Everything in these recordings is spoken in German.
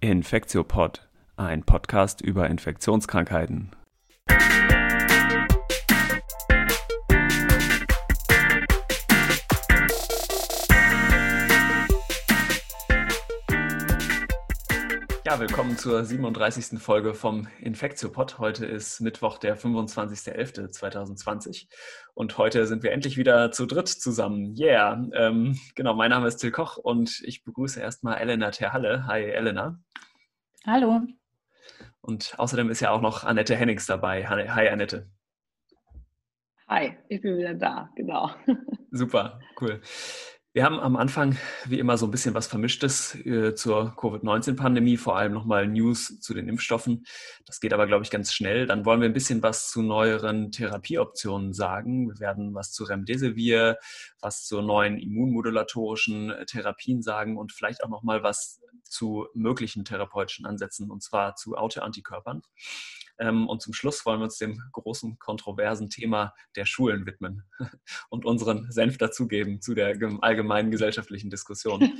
Infektiopod, ein Podcast über Infektionskrankheiten. Ja, willkommen zur 37. Folge vom Infektiopod. Heute ist Mittwoch, der 25.11.2020 und heute sind wir endlich wieder zu dritt zusammen. Yeah! Ähm, genau, mein Name ist Till Koch und ich begrüße erstmal Elena Terhalle. Hi, Elena. Hallo. Und außerdem ist ja auch noch Annette Hennings dabei. Hi, Annette. Hi, ich bin wieder da, genau. Super, cool. Wir haben am Anfang wie immer so ein bisschen was Vermischtes äh, zur Covid-19-Pandemie, vor allem nochmal News zu den Impfstoffen. Das geht aber, glaube ich, ganz schnell. Dann wollen wir ein bisschen was zu neueren Therapieoptionen sagen. Wir werden was zu Remdesivir, was zu neuen immunmodulatorischen Therapien sagen und vielleicht auch nochmal was zu möglichen therapeutischen Ansätzen, und zwar zu Autoantikörpern. Ähm, und zum Schluss wollen wir uns dem großen kontroversen Thema der Schulen widmen und unseren Senf dazugeben zu der allgemeinen gesellschaftlichen Diskussion.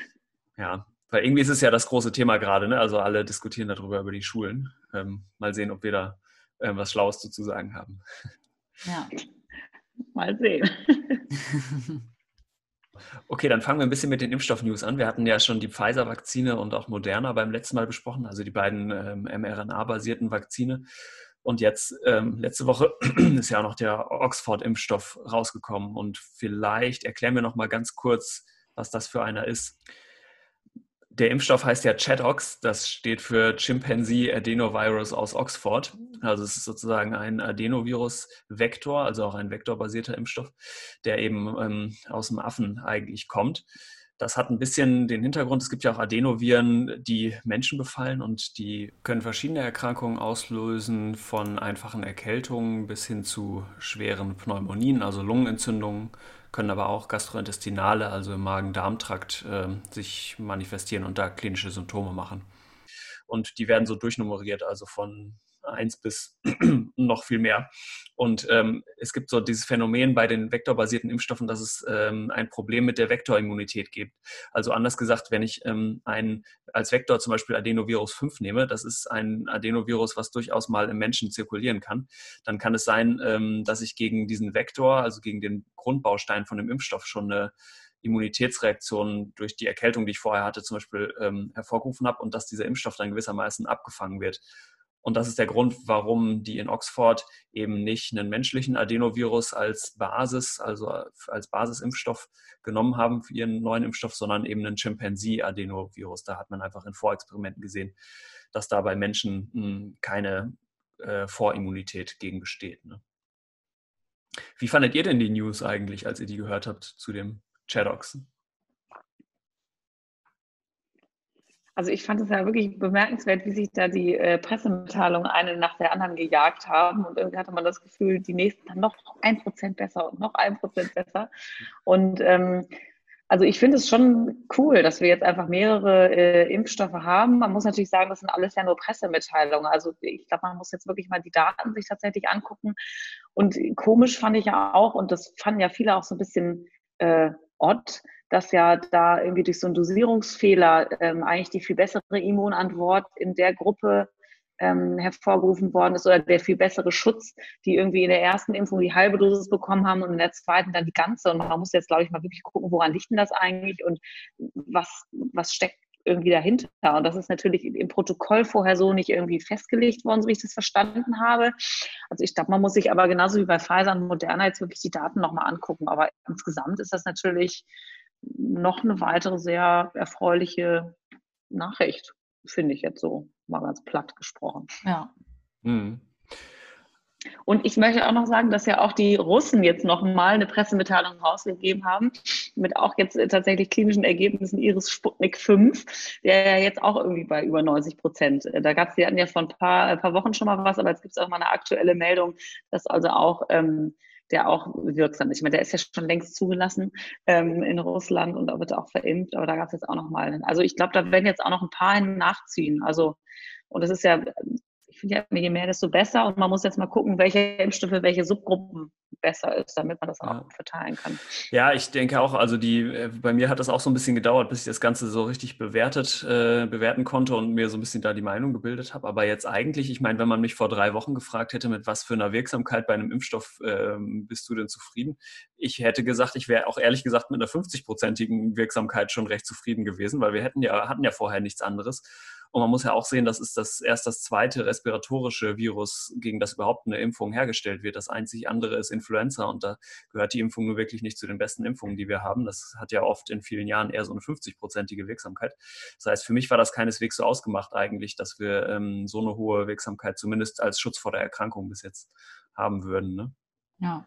ja, weil irgendwie ist es ja das große Thema gerade, ne? Also alle diskutieren darüber über die Schulen. Ähm, mal sehen, ob wir da äh, was Schlaues zu sagen haben. Ja, mal sehen. Okay, dann fangen wir ein bisschen mit den Impfstoff-News an. Wir hatten ja schon die Pfizer-Vakzine und auch Moderna beim letzten Mal besprochen, also die beiden ähm, mRNA-basierten Vakzine. Und jetzt, ähm, letzte Woche, ist ja auch noch der Oxford-Impfstoff rausgekommen. Und vielleicht erklären wir noch mal ganz kurz, was das für einer ist. Der Impfstoff heißt ja ChAdOx, das steht für Chimpanzee Adenovirus aus Oxford. Also es ist sozusagen ein Adenovirus-Vektor, also auch ein vektorbasierter Impfstoff, der eben ähm, aus dem Affen eigentlich kommt. Das hat ein bisschen den Hintergrund, es gibt ja auch Adenoviren, die Menschen befallen und die können verschiedene Erkrankungen auslösen, von einfachen Erkältungen bis hin zu schweren Pneumonien, also Lungenentzündungen können aber auch gastrointestinale, also im Magen-Darm-Trakt, äh, sich manifestieren und da klinische Symptome machen. Und die werden so durchnummeriert, also von 1 bis noch viel mehr. Und ähm, es gibt so dieses Phänomen bei den vektorbasierten Impfstoffen, dass es ähm, ein Problem mit der Vektorimmunität gibt. Also anders gesagt, wenn ich ähm, ein, als Vektor zum Beispiel Adenovirus 5 nehme, das ist ein Adenovirus, was durchaus mal im Menschen zirkulieren kann, dann kann es sein, ähm, dass ich gegen diesen Vektor, also gegen den Grundbaustein von dem Impfstoff schon eine Immunitätsreaktion durch die Erkältung, die ich vorher hatte, zum Beispiel ähm, hervorgerufen habe und dass dieser Impfstoff dann gewissermaßen abgefangen wird. Und das ist der Grund, warum die in Oxford eben nicht einen menschlichen Adenovirus als Basis, also als Basisimpfstoff genommen haben für ihren neuen Impfstoff, sondern eben einen Chimpanzee-Adenovirus. Da hat man einfach in Vorexperimenten gesehen, dass da bei Menschen hm, keine äh, Vorimmunität gegen besteht. Ne? Wie fandet ihr denn die News eigentlich, als ihr die gehört habt zu dem Chadox? Also ich fand es ja wirklich bemerkenswert, wie sich da die äh, Pressemitteilungen eine nach der anderen gejagt haben. Und irgendwie hatte man das Gefühl, die nächsten dann noch ein Prozent besser und noch ein Prozent besser. Und ähm, also ich finde es schon cool, dass wir jetzt einfach mehrere äh, Impfstoffe haben. Man muss natürlich sagen, das sind alles ja nur Pressemitteilungen. Also ich glaube, man muss jetzt wirklich mal die Daten sich tatsächlich angucken. Und komisch fand ich ja auch, und das fanden ja viele auch so ein bisschen äh, odd, dass ja da irgendwie durch so einen Dosierungsfehler ähm, eigentlich die viel bessere Immunantwort in der Gruppe ähm, hervorgerufen worden ist oder der viel bessere Schutz, die irgendwie in der ersten Impfung die halbe Dosis bekommen haben und in der zweiten dann die ganze. Und man muss jetzt, glaube ich, mal wirklich gucken, woran liegt denn das eigentlich und was, was steckt irgendwie dahinter. Und das ist natürlich im Protokoll vorher so nicht irgendwie festgelegt worden, so wie ich das verstanden habe. Also ich glaube, man muss sich aber genauso wie bei Pfizer und Moderna jetzt wirklich die Daten nochmal angucken. Aber insgesamt ist das natürlich noch eine weitere sehr erfreuliche Nachricht, finde ich jetzt so, mal ganz platt gesprochen. Ja. Mhm. Und ich möchte auch noch sagen, dass ja auch die Russen jetzt noch mal eine Pressemitteilung rausgegeben haben, mit auch jetzt tatsächlich klinischen Ergebnissen ihres Sputnik 5, der ja jetzt auch irgendwie bei über 90 Prozent. Äh, da gab es, die hatten ja vor ein paar, ein paar Wochen schon mal was, aber jetzt gibt es auch mal eine aktuelle Meldung, dass also auch ähm, der auch wirksam ist. Ich meine, der ist ja schon längst zugelassen ähm, in Russland und wird auch verimpft, aber da gab es jetzt auch noch mal. Also ich glaube, da werden jetzt auch noch ein paar nachziehen. Also und das ist ja, ich finde ja, je mehr, desto besser. Und man muss jetzt mal gucken, welche Impfstoffe welche Subgruppen besser ist, damit man das auch ja. verteilen kann. Ja, ich denke auch, also die, äh, bei mir hat das auch so ein bisschen gedauert, bis ich das Ganze so richtig bewertet, äh, bewerten konnte und mir so ein bisschen da die Meinung gebildet habe. Aber jetzt eigentlich, ich meine, wenn man mich vor drei Wochen gefragt hätte, mit was für einer Wirksamkeit bei einem Impfstoff äh, bist du denn zufrieden? Ich hätte gesagt, ich wäre auch ehrlich gesagt mit einer 50-prozentigen Wirksamkeit schon recht zufrieden gewesen, weil wir hätten ja, hatten ja vorher nichts anderes. Und man muss ja auch sehen, das ist das erst das zweite respiratorische Virus, gegen das überhaupt eine Impfung hergestellt wird. Das einzig andere ist Influenza und da gehört die Impfung nur wirklich nicht zu den besten Impfungen, die wir haben. Das hat ja oft in vielen Jahren eher so eine 50-prozentige Wirksamkeit. Das heißt, für mich war das keineswegs so ausgemacht eigentlich, dass wir ähm, so eine hohe Wirksamkeit zumindest als Schutz vor der Erkrankung bis jetzt haben würden. Ne? Ja.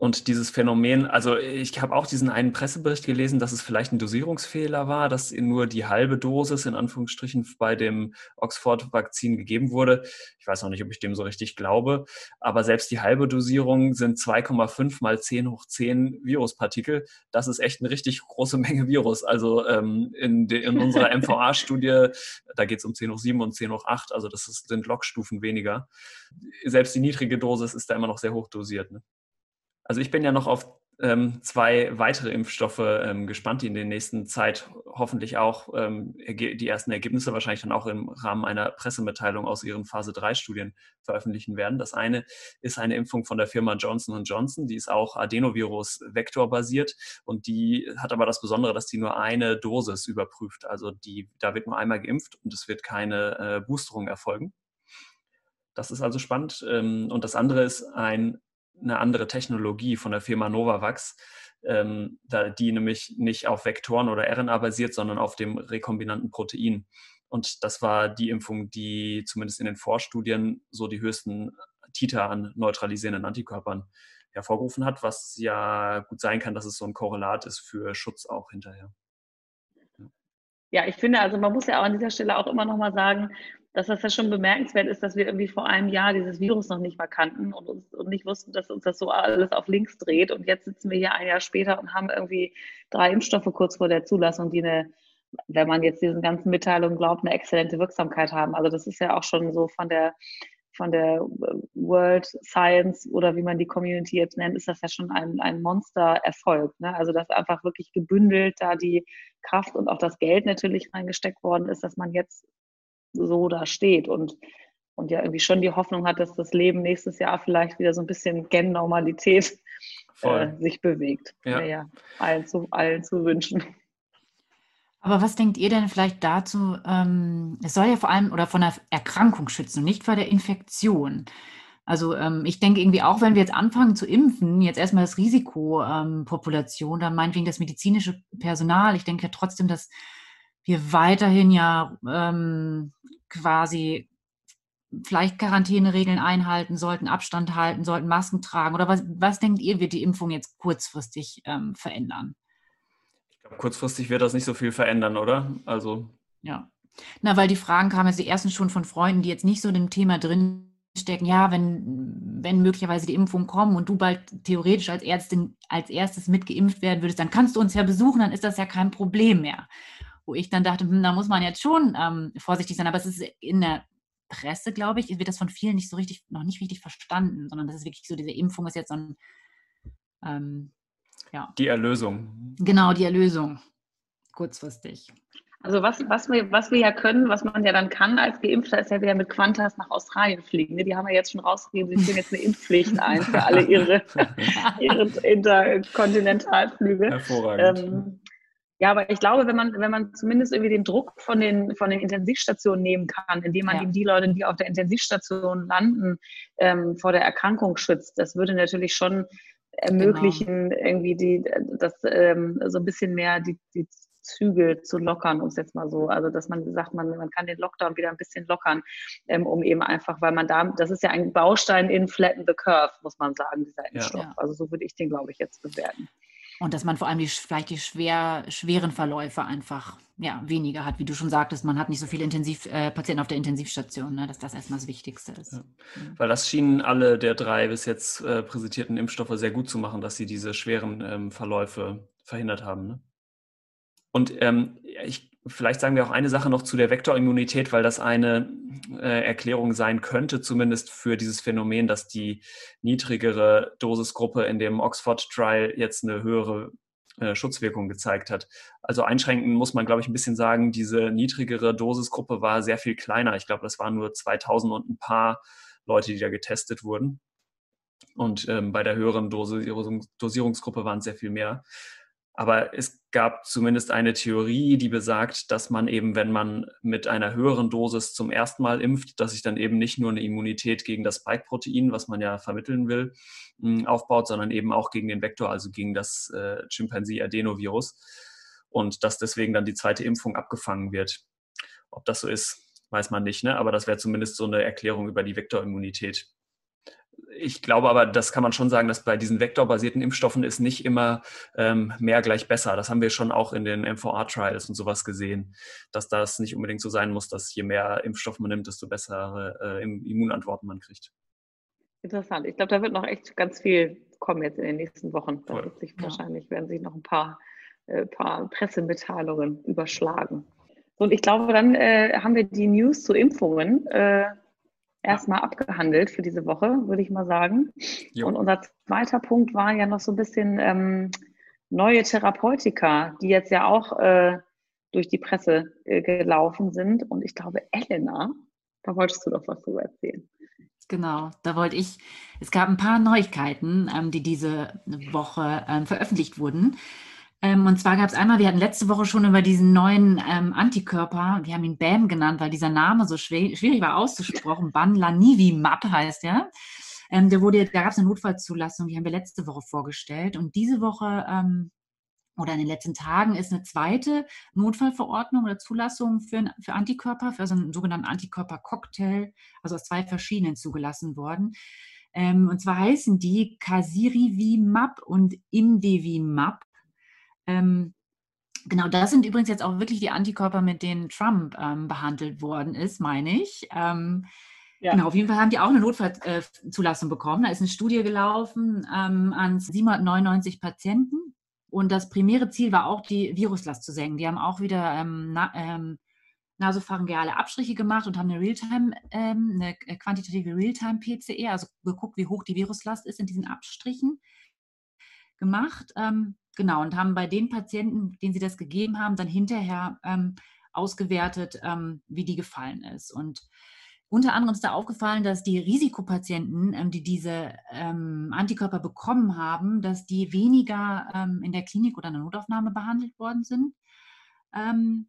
Und dieses Phänomen, also ich habe auch diesen einen Pressebericht gelesen, dass es vielleicht ein Dosierungsfehler war, dass nur die halbe Dosis in Anführungsstrichen bei dem Oxford-Vakzin gegeben wurde. Ich weiß noch nicht, ob ich dem so richtig glaube, aber selbst die halbe Dosierung sind 2,5 mal 10 hoch 10 Viruspartikel. Das ist echt eine richtig große Menge Virus. Also ähm, in, de, in unserer MVA-Studie, da geht es um 10 hoch 7 und 10 hoch 8, also das ist, sind Logstufen weniger. Selbst die niedrige Dosis ist da immer noch sehr hoch dosiert. Ne? Also ich bin ja noch auf ähm, zwei weitere Impfstoffe ähm, gespannt, die in der nächsten Zeit hoffentlich auch ähm, die ersten Ergebnisse wahrscheinlich dann auch im Rahmen einer Pressemitteilung aus ihren Phase 3 Studien veröffentlichen werden. Das eine ist eine Impfung von der Firma Johnson Johnson, die ist auch Adenovirus vektorbasiert und die hat aber das Besondere, dass die nur eine Dosis überprüft. Also die, da wird nur einmal geimpft und es wird keine äh, Boosterung erfolgen. Das ist also spannend. Ähm, und das andere ist ein eine andere Technologie von der Firma Novavax, ähm, die nämlich nicht auf Vektoren oder RNA basiert, sondern auf dem rekombinanten Protein. Und das war die Impfung, die zumindest in den Vorstudien so die höchsten Titer an neutralisierenden Antikörpern hervorgerufen hat, was ja gut sein kann, dass es so ein Korrelat ist für Schutz auch hinterher. Ja, ich finde, also man muss ja auch an dieser Stelle auch immer noch mal sagen, dass das ja schon bemerkenswert ist, dass wir irgendwie vor einem Jahr dieses Virus noch nicht mal kannten und, uns, und nicht wussten, dass uns das so alles auf links dreht. Und jetzt sitzen wir hier ein Jahr später und haben irgendwie drei Impfstoffe kurz vor der Zulassung, die eine, wenn man jetzt diesen ganzen Mitteilungen glaubt, eine exzellente Wirksamkeit haben. Also das ist ja auch schon so von der von der World Science oder wie man die Community jetzt nennt, ist das ja schon ein, ein Monster-Erfolg. Ne? Also dass einfach wirklich gebündelt da die Kraft und auch das Geld natürlich reingesteckt worden ist, dass man jetzt so da steht und, und ja irgendwie schon die Hoffnung hat, dass das Leben nächstes Jahr vielleicht wieder so ein bisschen Gen-Normalität äh, sich bewegt. Ja. ja, allen, zu, allen zu wünschen. Aber was denkt ihr denn vielleicht dazu? Ähm, es soll ja vor allem oder von der Erkrankung schützen und nicht vor der Infektion. Also ähm, ich denke irgendwie auch, wenn wir jetzt anfangen zu impfen, jetzt erstmal das Risikopopulation, ähm, dann meinetwegen das medizinische Personal. Ich denke ja trotzdem, dass wir weiterhin ja ähm, quasi vielleicht Quarantäneregeln einhalten sollten, Abstand halten sollten, Masken tragen? Oder was, was denkt ihr, wird die Impfung jetzt kurzfristig ähm, verändern? Ich glaube, kurzfristig wird das nicht so viel verändern, oder? Also. Ja. Na, weil die Fragen kamen jetzt die ersten schon von Freunden, die jetzt nicht so in dem Thema drin stecken, ja, wenn, wenn möglicherweise die Impfungen kommen und du bald theoretisch als Ärztin als erstes mitgeimpft werden würdest, dann kannst du uns ja besuchen, dann ist das ja kein Problem mehr wo ich dann dachte, hm, da muss man jetzt schon ähm, vorsichtig sein. Aber es ist in der Presse, glaube ich, wird das von vielen nicht so richtig, noch nicht richtig verstanden, sondern das ist wirklich so, diese Impfung ist jetzt so ein, ähm, ja. Die Erlösung. Genau, die Erlösung. Kurzfristig. Also was, was, wir, was wir ja können, was man ja dann kann als Geimpfter, ist ja wieder mit Qantas nach Australien fliegen. Ne? Die haben ja jetzt schon rausgegeben, sie führen jetzt eine Impfpflicht ein für alle ihre, ihre Interkontinentalflüge. Hervorragend. Ähm, ja, aber ich glaube, wenn man, wenn man zumindest irgendwie den Druck von den, von den Intensivstationen nehmen kann, indem man ja. eben die Leute, die auf der Intensivstation landen, ähm, vor der Erkrankung schützt, das würde natürlich schon ermöglichen, genau. irgendwie die, das ähm, so ein bisschen mehr die, die Zügel zu lockern, um es jetzt mal so. Also, dass man sagt, man, man kann den Lockdown wieder ein bisschen lockern, ähm, um eben einfach, weil man da, das ist ja ein Baustein in Flatten the Curve, muss man sagen, dieser Impfstoff. Ja. Also, so würde ich den, glaube ich, jetzt bewerten. Und dass man vor allem die, vielleicht die schwer, schweren Verläufe einfach ja, weniger hat, wie du schon sagtest, man hat nicht so viele Intensivpatienten äh, auf der Intensivstation, ne, dass das erstmal das Wichtigste ist. Ja. Mhm. Weil das schienen alle der drei bis jetzt äh, präsentierten Impfstoffe sehr gut zu machen, dass sie diese schweren ähm, Verläufe verhindert haben. Ne? Und ähm, ich Vielleicht sagen wir auch eine Sache noch zu der Vektorimmunität, weil das eine äh, Erklärung sein könnte, zumindest für dieses Phänomen, dass die niedrigere Dosisgruppe in dem Oxford Trial jetzt eine höhere äh, Schutzwirkung gezeigt hat. Also einschränken muss man, glaube ich, ein bisschen sagen, diese niedrigere Dosisgruppe war sehr viel kleiner. Ich glaube, das waren nur 2000 und ein paar Leute, die da getestet wurden. Und ähm, bei der höheren Dosierungs Dosierungsgruppe waren es sehr viel mehr. Aber es gab zumindest eine Theorie, die besagt, dass man eben, wenn man mit einer höheren Dosis zum ersten Mal impft, dass sich dann eben nicht nur eine Immunität gegen das Spike-Protein, was man ja vermitteln will, hm, aufbaut, sondern eben auch gegen den Vektor, also gegen das äh, Chimpanzee-Adenovirus. Und dass deswegen dann die zweite Impfung abgefangen wird. Ob das so ist, weiß man nicht, ne? aber das wäre zumindest so eine Erklärung über die Vektorimmunität ich glaube aber, das kann man schon sagen, dass bei diesen vektorbasierten Impfstoffen ist nicht immer ähm, mehr gleich besser. Das haben wir schon auch in den MVR-Trials und sowas gesehen, dass das nicht unbedingt so sein muss, dass je mehr Impfstoff man nimmt, desto bessere äh, Immunantworten man kriegt. Interessant. Ich glaube, da wird noch echt ganz viel kommen jetzt in den nächsten Wochen. Da wird sich ja. wahrscheinlich werden sich noch ein paar, äh, paar Pressemitteilungen überschlagen. Und ich glaube, dann äh, haben wir die News zu Impfungen äh, erstmal abgehandelt für diese Woche, würde ich mal sagen. Jo. Und unser zweiter Punkt war ja noch so ein bisschen ähm, neue Therapeutika, die jetzt ja auch äh, durch die Presse äh, gelaufen sind. Und ich glaube, Elena, da wolltest du doch was drüber erzählen. Genau, da wollte ich, es gab ein paar Neuigkeiten, ähm, die diese Woche ähm, veröffentlicht wurden. Ähm, und zwar gab es einmal, wir hatten letzte Woche schon über diesen neuen ähm, Antikörper, wir haben ihn BAM genannt, weil dieser Name so schwer, schwierig war auszusprochen. Banlanivimab heißt der. Ähm, der wurde, da gab es eine Notfallzulassung, die haben wir letzte Woche vorgestellt. Und diese Woche ähm, oder in den letzten Tagen ist eine zweite Notfallverordnung oder Zulassung für, für Antikörper, für so einen sogenannten Antikörpercocktail, also aus zwei verschiedenen zugelassen worden. Ähm, und zwar heißen die Casirivimab und Imdevimab. Ähm, genau, das sind übrigens jetzt auch wirklich die Antikörper, mit denen Trump ähm, behandelt worden ist, meine ich. Ähm, ja. Genau, auf jeden Fall haben die auch eine Notfallzulassung äh, bekommen. Da ist eine Studie gelaufen ähm, an 799 Patienten. Und das primäre Ziel war auch, die Viruslast zu senken. Die haben auch wieder ähm, na, ähm, nasopharyngeale Abstriche gemacht und haben eine Realtime, ähm, eine quantitative Realtime-PCR, also geguckt, wie hoch die Viruslast ist in diesen Abstrichen gemacht. Ähm, Genau, und haben bei den Patienten, denen sie das gegeben haben, dann hinterher ähm, ausgewertet, ähm, wie die gefallen ist. Und unter anderem ist da aufgefallen, dass die Risikopatienten, ähm, die diese ähm, Antikörper bekommen haben, dass die weniger ähm, in der Klinik oder in der Notaufnahme behandelt worden sind. Ähm,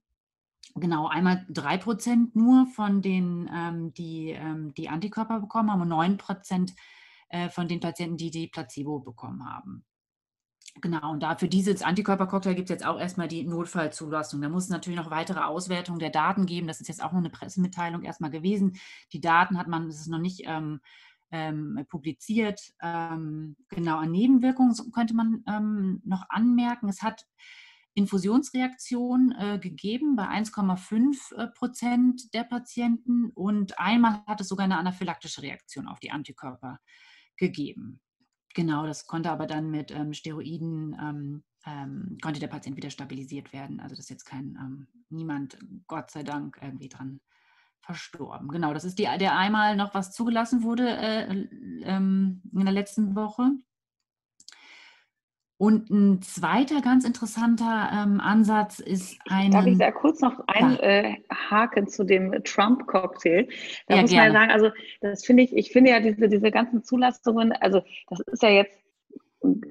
genau, einmal drei Prozent nur von denen, die die Antikörper bekommen haben und neun Prozent äh, von den Patienten, die die Placebo bekommen haben. Genau, und da für dieses Antikörpercocktail gibt es jetzt auch erstmal die Notfallzulassung. Da muss es natürlich noch weitere Auswertungen der Daten geben. Das ist jetzt auch nur eine Pressemitteilung erstmal gewesen. Die Daten hat man, es ist noch nicht ähm, ähm, publiziert. Ähm, genau, an Nebenwirkungen könnte man ähm, noch anmerken. Es hat Infusionsreaktion äh, gegeben bei 1,5 äh, Prozent der Patienten und einmal hat es sogar eine anaphylaktische Reaktion auf die Antikörper gegeben. Genau, das konnte aber dann mit ähm, Steroiden, ähm, ähm, konnte der Patient wieder stabilisiert werden. Also das ist jetzt kein, ähm, niemand, Gott sei Dank, irgendwie dran verstorben. Genau, das ist die, der einmal noch was zugelassen wurde äh, ähm, in der letzten Woche. Und ein zweiter ganz interessanter ähm, Ansatz ist ein. Darf ich da kurz noch einhaken ja. äh, zu dem Trump-Cocktail? Da ja, muss man ja sagen, also das finde ich, ich finde ja diese, diese ganzen Zulassungen, also das ist ja jetzt ein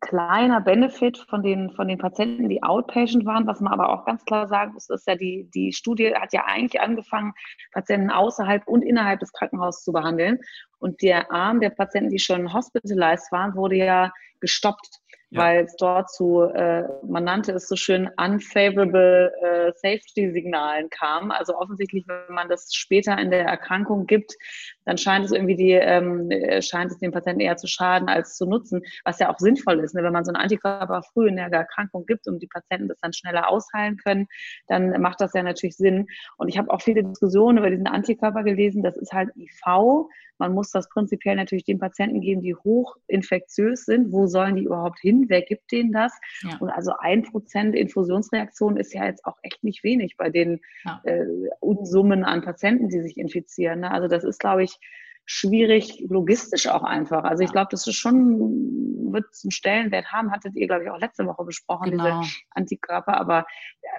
kleiner Benefit von den, von den Patienten, die Outpatient waren, was man aber auch ganz klar sagen muss, ist ja die, die Studie hat ja eigentlich angefangen, Patienten außerhalb und innerhalb des Krankenhauses zu behandeln. Und der Arm der Patienten, die schon hospitalized waren, wurde ja gestoppt ja. weil es dort zu, äh, man nannte es so schön, unfavorable äh, Safety-Signalen kam. Also offensichtlich, wenn man das später in der Erkrankung gibt, dann scheint es irgendwie die, ähm, äh, scheint es dem Patienten eher zu schaden als zu nutzen, was ja auch sinnvoll ist. Ne? Wenn man so einen Antikörper früh in der Erkrankung gibt und die Patienten das dann schneller ausheilen können, dann macht das ja natürlich Sinn. Und ich habe auch viele Diskussionen über diesen Antikörper gelesen. Das ist halt IV. Man muss das prinzipiell natürlich den Patienten geben, die hochinfektiös sind. Wo sollen die überhaupt hin? hin? Wer gibt denen das? Ja. Und also ein Prozent Infusionsreaktion ist ja jetzt auch echt nicht wenig bei den ja. äh, Unsummen an Patienten, die sich infizieren. Ne? Also das ist, glaube ich, schwierig logistisch auch einfach. Also ich glaube, das ist schon, wird einen Stellenwert haben, hattet ihr, glaube ich, auch letzte Woche besprochen, genau. diese Antikörper, aber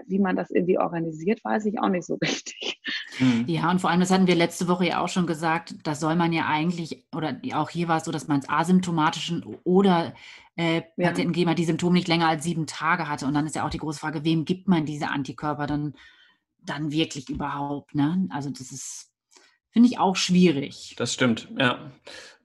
wie man das irgendwie organisiert, weiß ich auch nicht so richtig. Hm. Ja, und vor allem, das hatten wir letzte Woche ja auch schon gesagt, da soll man ja eigentlich, oder auch hier war es so, dass man es asymptomatischen oder äh, ja. Patienten geben hat, die Symptome nicht länger als sieben Tage hatte. Und dann ist ja auch die große Frage, wem gibt man diese Antikörper dann, dann wirklich überhaupt? Ne? Also das ist Finde ich auch schwierig. Das stimmt, ja.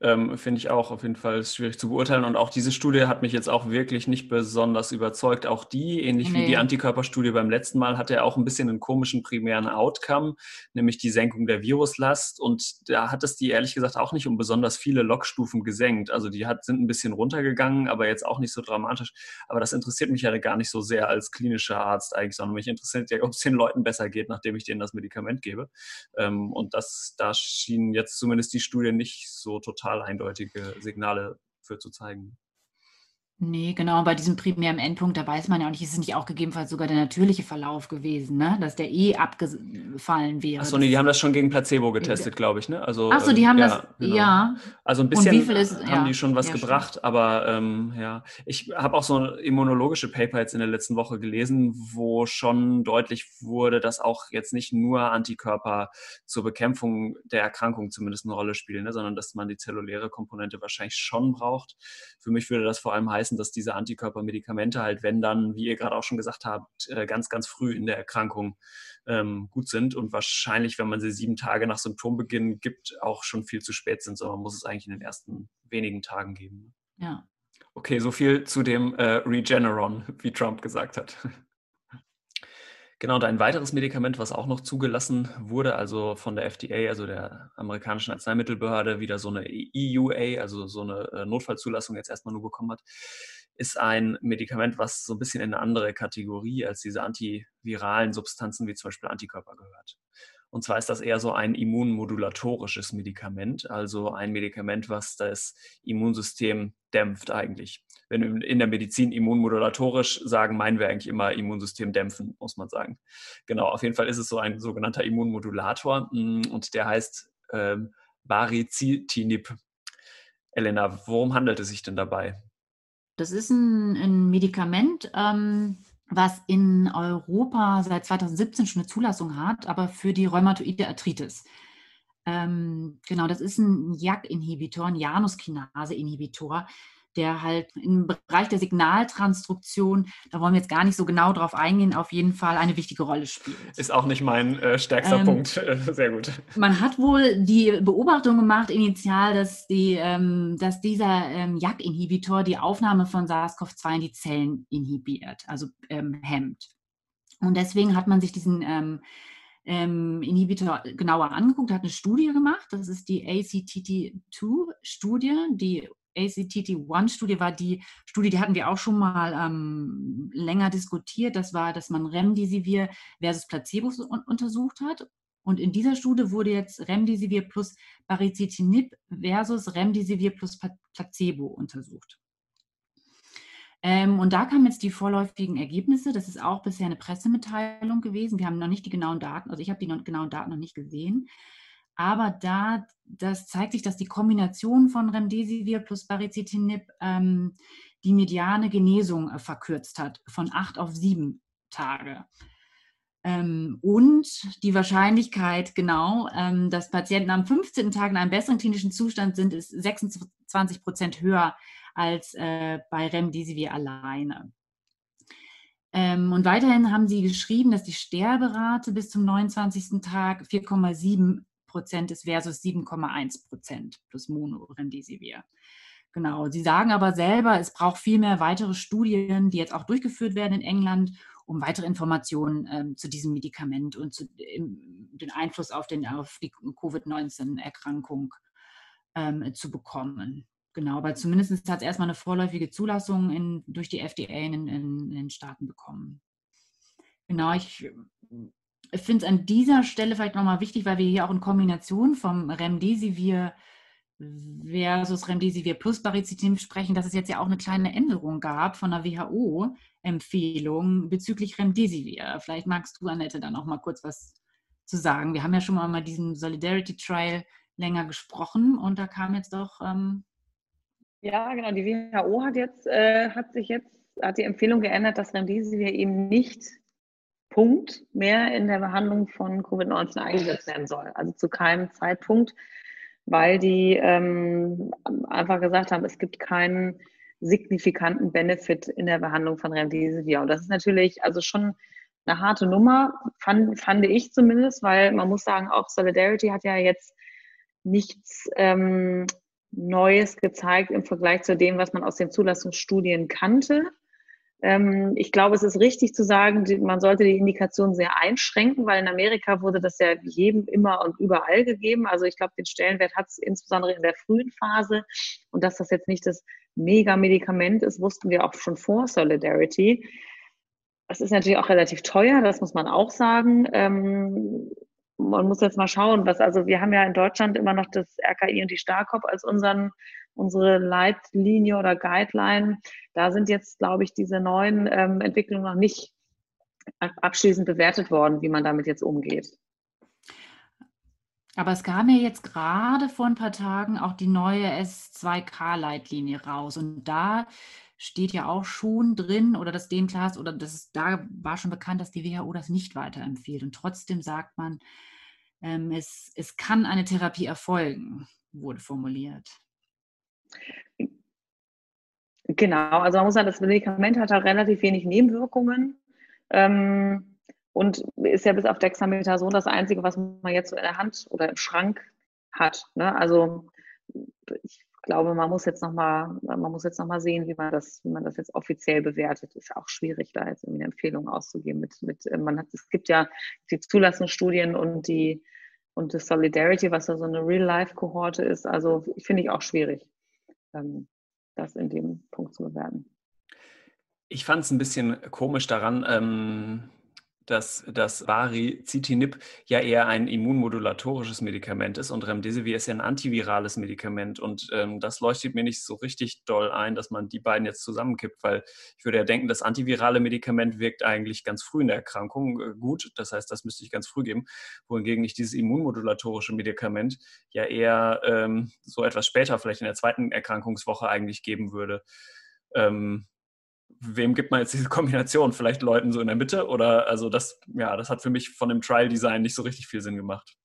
Ähm, Finde ich auch auf jeden Fall schwierig zu beurteilen. Und auch diese Studie hat mich jetzt auch wirklich nicht besonders überzeugt. Auch die, ähnlich nee. wie die Antikörperstudie beim letzten Mal, hatte ja auch ein bisschen einen komischen primären Outcome, nämlich die Senkung der Viruslast. Und da hat es die ehrlich gesagt auch nicht um besonders viele Logstufen gesenkt. Also die hat, sind ein bisschen runtergegangen, aber jetzt auch nicht so dramatisch. Aber das interessiert mich ja gar nicht so sehr als klinischer Arzt eigentlich, sondern mich interessiert ja, ob es den Leuten besser geht, nachdem ich denen das Medikament gebe. Ähm, und das, da schien jetzt zumindest die Studie nicht so total total eindeutige Signale für zu zeigen. Nee, genau, bei diesem primären Endpunkt, da weiß man ja auch nicht, ist es nicht auch gegebenenfalls sogar der natürliche Verlauf gewesen, ne? dass der eh abgefallen wäre. Achso, nee, die haben das schon gegen Placebo getestet, glaube ich. Ne? Also, Achso, die haben ja, das, genau. ja. Also ein bisschen ist, haben ja, die schon was ja, gebracht, schon. aber ähm, ja, ich habe auch so immunologische Paper jetzt in der letzten Woche gelesen, wo schon deutlich wurde, dass auch jetzt nicht nur Antikörper zur Bekämpfung der Erkrankung zumindest eine Rolle spielen, ne? sondern dass man die zelluläre Komponente wahrscheinlich schon braucht. Für mich würde das vor allem heißen, heißen, dass diese Antikörpermedikamente halt, wenn dann, wie ihr gerade auch schon gesagt habt, äh, ganz, ganz früh in der Erkrankung ähm, gut sind und wahrscheinlich, wenn man sie sieben Tage nach Symptombeginn gibt, auch schon viel zu spät sind, sondern man muss es eigentlich in den ersten wenigen Tagen geben. Ja. Okay, so viel zu dem äh, Regeneron, wie Trump gesagt hat. Genau, und ein weiteres Medikament, was auch noch zugelassen wurde, also von der FDA, also der amerikanischen Arzneimittelbehörde, wieder so eine EUA, also so eine äh, Notfallzulassung jetzt erstmal nur bekommen hat, ist ein Medikament, was so ein bisschen in eine andere Kategorie als diese antiviralen Substanzen wie zum Beispiel Antikörper gehört. Und zwar ist das eher so ein immunmodulatorisches Medikament, also ein Medikament, was das Immunsystem dämpft eigentlich. Wenn wir in der Medizin immunmodulatorisch sagen, meinen wir eigentlich immer Immunsystem dämpfen, muss man sagen. Genau, auf jeden Fall ist es so ein sogenannter Immunmodulator mm, und der heißt ähm, Baricitinib. Elena, worum handelt es sich denn dabei? Das ist ein, ein Medikament, ähm, was in Europa seit 2017 schon eine Zulassung hat, aber für die rheumatoide Arthritis. Ähm, genau, das ist ein JAK-Inhibitor, ein Januskinase-Inhibitor, der halt im Bereich der Signaltransduktion, da wollen wir jetzt gar nicht so genau drauf eingehen, auf jeden Fall eine wichtige Rolle spielt. Ist auch nicht mein äh, stärkster ähm, Punkt. Sehr gut. Man hat wohl die Beobachtung gemacht initial, dass, die, ähm, dass dieser ähm, JAK-Inhibitor die Aufnahme von SARS-CoV-2 in die Zellen inhibiert, also ähm, hemmt. Und deswegen hat man sich diesen ähm, ähm, Inhibitor genauer angeguckt, hat eine Studie gemacht. Das ist die ACTT2-Studie. Die ACTT1-Studie war die Studie, die hatten wir auch schon mal ähm, länger diskutiert. Das war, dass man Remdesivir versus Placebo untersucht hat. Und in dieser Studie wurde jetzt Remdesivir plus Baricitinib versus Remdesivir plus Placebo untersucht. Ähm, und da kamen jetzt die vorläufigen Ergebnisse. Das ist auch bisher eine Pressemitteilung gewesen. Wir haben noch nicht die genauen Daten, also ich habe die genauen Daten noch nicht gesehen. Aber da, das zeigt sich, dass die Kombination von Remdesivir plus Baricitinib ähm, die mediane Genesung äh, verkürzt hat von acht auf sieben Tage. Ähm, und die Wahrscheinlichkeit, genau, ähm, dass Patienten am 15. Tag in einem besseren klinischen Zustand sind, ist 26 Prozent höher als äh, bei Remdesivir alleine. Ähm, und weiterhin haben sie geschrieben, dass die Sterberate bis zum 29. Tag 4,7 Prozent ist versus 7,1 Prozent plus Monoremdesivir. Genau. Sie sagen aber selber, es braucht viel mehr weitere Studien, die jetzt auch durchgeführt werden in England, um weitere Informationen ähm, zu diesem Medikament und zu im, den Einfluss auf, den, auf die Covid-19-Erkrankung ähm, zu bekommen. Genau, aber zumindest hat es erstmal eine vorläufige Zulassung in, durch die FDA in, in, in den Staaten bekommen. Genau, ich, finde es an dieser Stelle vielleicht nochmal wichtig, weil wir hier auch in Kombination vom Remdesivir versus Remdesivir plus Baricitinib sprechen, dass es jetzt ja auch eine kleine Änderung gab von der WHO-Empfehlung bezüglich Remdesivir. Vielleicht magst du, Annette, da noch mal kurz was zu sagen. Wir haben ja schon mal mal diesen Solidarity Trial länger gesprochen und da kam jetzt doch ähm ja, genau. Die WHO hat jetzt äh, hat sich jetzt hat die Empfehlung geändert, dass Remdesivir eben nicht Punkt mehr in der Behandlung von Covid-19 eingesetzt werden soll. Also zu keinem Zeitpunkt weil die ähm, einfach gesagt haben, es gibt keinen signifikanten Benefit in der Behandlung von Remdesivir. Und das ist natürlich also schon eine harte Nummer, fand, fand ich zumindest, weil man muss sagen, auch Solidarity hat ja jetzt nichts ähm, Neues gezeigt im Vergleich zu dem, was man aus den Zulassungsstudien kannte. Ähm, ich glaube, es ist richtig zu sagen, man sollte die Indikation sehr einschränken, weil in Amerika wurde das ja jedem immer und überall gegeben. Also ich glaube, den Stellenwert hat es insbesondere in der frühen Phase. Und dass das jetzt nicht das Mega-Medikament ist, wussten wir auch schon vor Solidarity. Es ist natürlich auch relativ teuer, das muss man auch sagen. Ähm, man muss jetzt mal schauen, was, also wir haben ja in Deutschland immer noch das RKI und die Starkop als unseren unsere Leitlinie oder Guideline. Da sind jetzt, glaube ich, diese neuen ähm, Entwicklungen noch nicht abschließend bewertet worden, wie man damit jetzt umgeht. Aber es kam ja jetzt gerade vor ein paar Tagen auch die neue S2K-Leitlinie raus. Und da steht ja auch schon drin, oder das D-Class, oder das ist, da war schon bekannt, dass die WHO das nicht weiterempfiehlt. Und trotzdem sagt man, ähm, es, es kann eine Therapie erfolgen, wurde formuliert. Genau, also man muss sagen, das Medikament hat auch relativ wenig Nebenwirkungen ähm, und ist ja bis auf Dexamethason das Einzige, was man jetzt so in der Hand oder im Schrank hat. Ne? Also ich glaube, man muss jetzt nochmal, man muss jetzt noch mal sehen, wie man das, wie man das jetzt offiziell bewertet. Ist auch schwierig, da jetzt irgendwie eine Empfehlung auszugeben. Mit, mit, äh, man hat, es gibt ja die Zulassungsstudien und die und das Solidarity, was da so eine Real-Life-Kohorte ist. Also finde ich auch schwierig das in dem Punkt zu bewerten. Ich fand es ein bisschen komisch daran, ähm, dass das Varizitinib ja eher ein immunmodulatorisches Medikament ist und Remdesivir ist ja ein antivirales Medikament. Und ähm, das leuchtet mir nicht so richtig doll ein, dass man die beiden jetzt zusammenkippt, weil ich würde ja denken, das antivirale Medikament wirkt eigentlich ganz früh in der Erkrankung äh, gut, das heißt, das müsste ich ganz früh geben, wohingegen ich dieses immunmodulatorische Medikament ja eher ähm, so etwas später, vielleicht in der zweiten Erkrankungswoche eigentlich geben würde. Ähm, wem gibt man jetzt diese Kombination? Vielleicht Leuten so in der Mitte? Oder also das, ja, das hat für mich von dem Trial-Design nicht so richtig viel Sinn gemacht.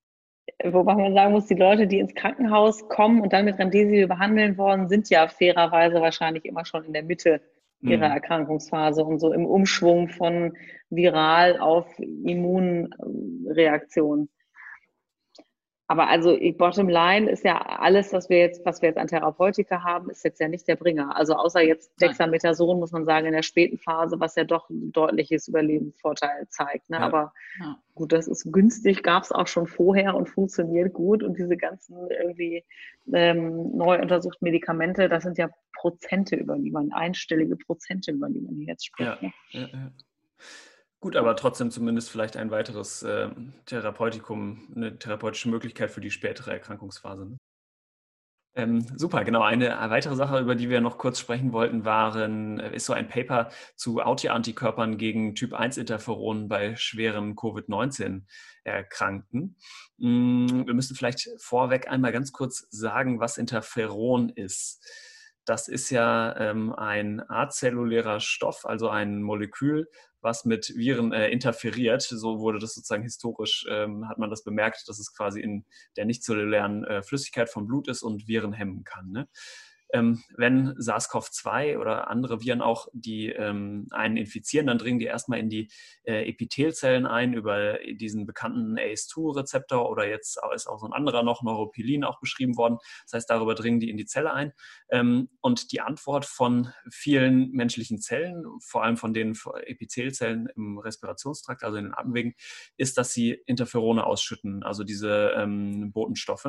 Wobei man sagen muss, die Leute, die ins Krankenhaus kommen und dann mit Remdesivir behandeln worden, sind ja fairerweise wahrscheinlich immer schon in der Mitte ihrer mhm. Erkrankungsphase und so im Umschwung von viral auf Immunreaktion. Aber also bottom line ist ja alles, was wir jetzt, was wir jetzt an Therapeutika haben, ist jetzt ja nicht der Bringer. Also außer jetzt Dexamethason muss man sagen in der späten Phase, was ja doch ein deutliches Überlebensvorteil zeigt. Ne? Ja. Aber ja. gut, das ist günstig, gab es auch schon vorher und funktioniert gut. Und diese ganzen irgendwie ähm, neu untersuchten Medikamente, das sind ja Prozente, über die man, einstellige Prozente, über die man hier jetzt spricht. Ja. Ne? Gut, aber trotzdem zumindest vielleicht ein weiteres äh, Therapeutikum, eine therapeutische Möglichkeit für die spätere Erkrankungsphase. Ne? Ähm, super, genau. Eine weitere Sache, über die wir noch kurz sprechen wollten, waren, äh, ist so ein Paper zu Autoantikörpern gegen Typ-1-Interferonen bei schweren Covid-19-Erkrankten. Mm, wir müssen vielleicht vorweg einmal ganz kurz sagen, was Interferon ist. Das ist ja ähm, ein azellulärer Stoff, also ein Molekül, was mit Viren äh, interferiert. So wurde das sozusagen historisch, ähm, hat man das bemerkt, dass es quasi in der nichtzellulären äh, Flüssigkeit vom Blut ist und Viren hemmen kann. Ne? Ähm, wenn SARS-CoV-2 oder andere Viren auch die ähm, einen infizieren, dann dringen die erstmal in die äh, Epithelzellen ein über diesen bekannten ACE2-Rezeptor oder jetzt ist auch so ein anderer noch, Neuropilin, auch beschrieben worden. Das heißt, darüber dringen die in die Zelle ein. Ähm, und die Antwort von vielen menschlichen Zellen, vor allem von den Epithelzellen im Respirationstrakt, also in den Atemwegen, ist, dass sie Interferone ausschütten, also diese ähm, Botenstoffe.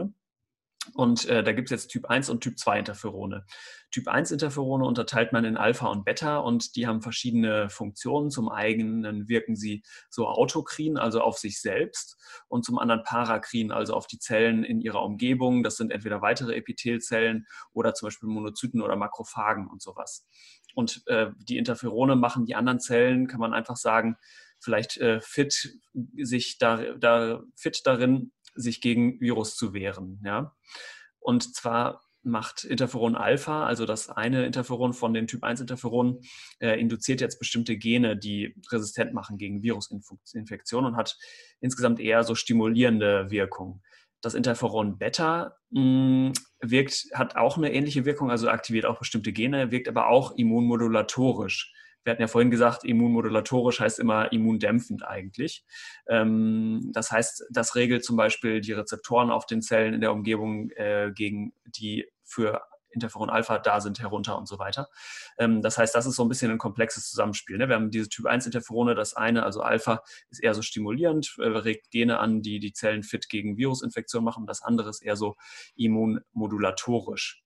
Und äh, da gibt es jetzt Typ 1 und Typ 2 Interferone. Typ 1 Interferone unterteilt man in Alpha und Beta und die haben verschiedene Funktionen. Zum einen wirken sie so autokrin, also auf sich selbst, und zum anderen parakrin, also auf die Zellen in ihrer Umgebung. Das sind entweder weitere Epithelzellen oder zum Beispiel Monozyten oder Makrophagen und sowas. Und äh, die Interferone machen die anderen Zellen, kann man einfach sagen, vielleicht äh, fit, sich da, da fit darin, sich gegen Virus zu wehren. Ja? Und zwar macht Interferon Alpha, also das eine Interferon von den Typ 1 Interferonen, äh, induziert jetzt bestimmte Gene, die resistent machen gegen Virusinfektionen und hat insgesamt eher so stimulierende Wirkung. Das Interferon Beta mh, mm, wirkt, hat auch eine ähnliche Wirkung, also aktiviert auch bestimmte Gene, wirkt aber auch immunmodulatorisch wir hatten ja vorhin gesagt, immunmodulatorisch heißt immer immundämpfend eigentlich. Ähm, das heißt, das regelt zum Beispiel die Rezeptoren auf den Zellen in der Umgebung äh, gegen die für Interferon Alpha da sind, herunter und so weiter. Ähm, das heißt, das ist so ein bisschen ein komplexes Zusammenspiel. Ne? Wir haben diese Typ 1 Interferone, das eine, also Alpha, ist eher so stimulierend, äh, regt Gene an, die die Zellen fit gegen Virusinfektion machen. Das andere ist eher so immunmodulatorisch.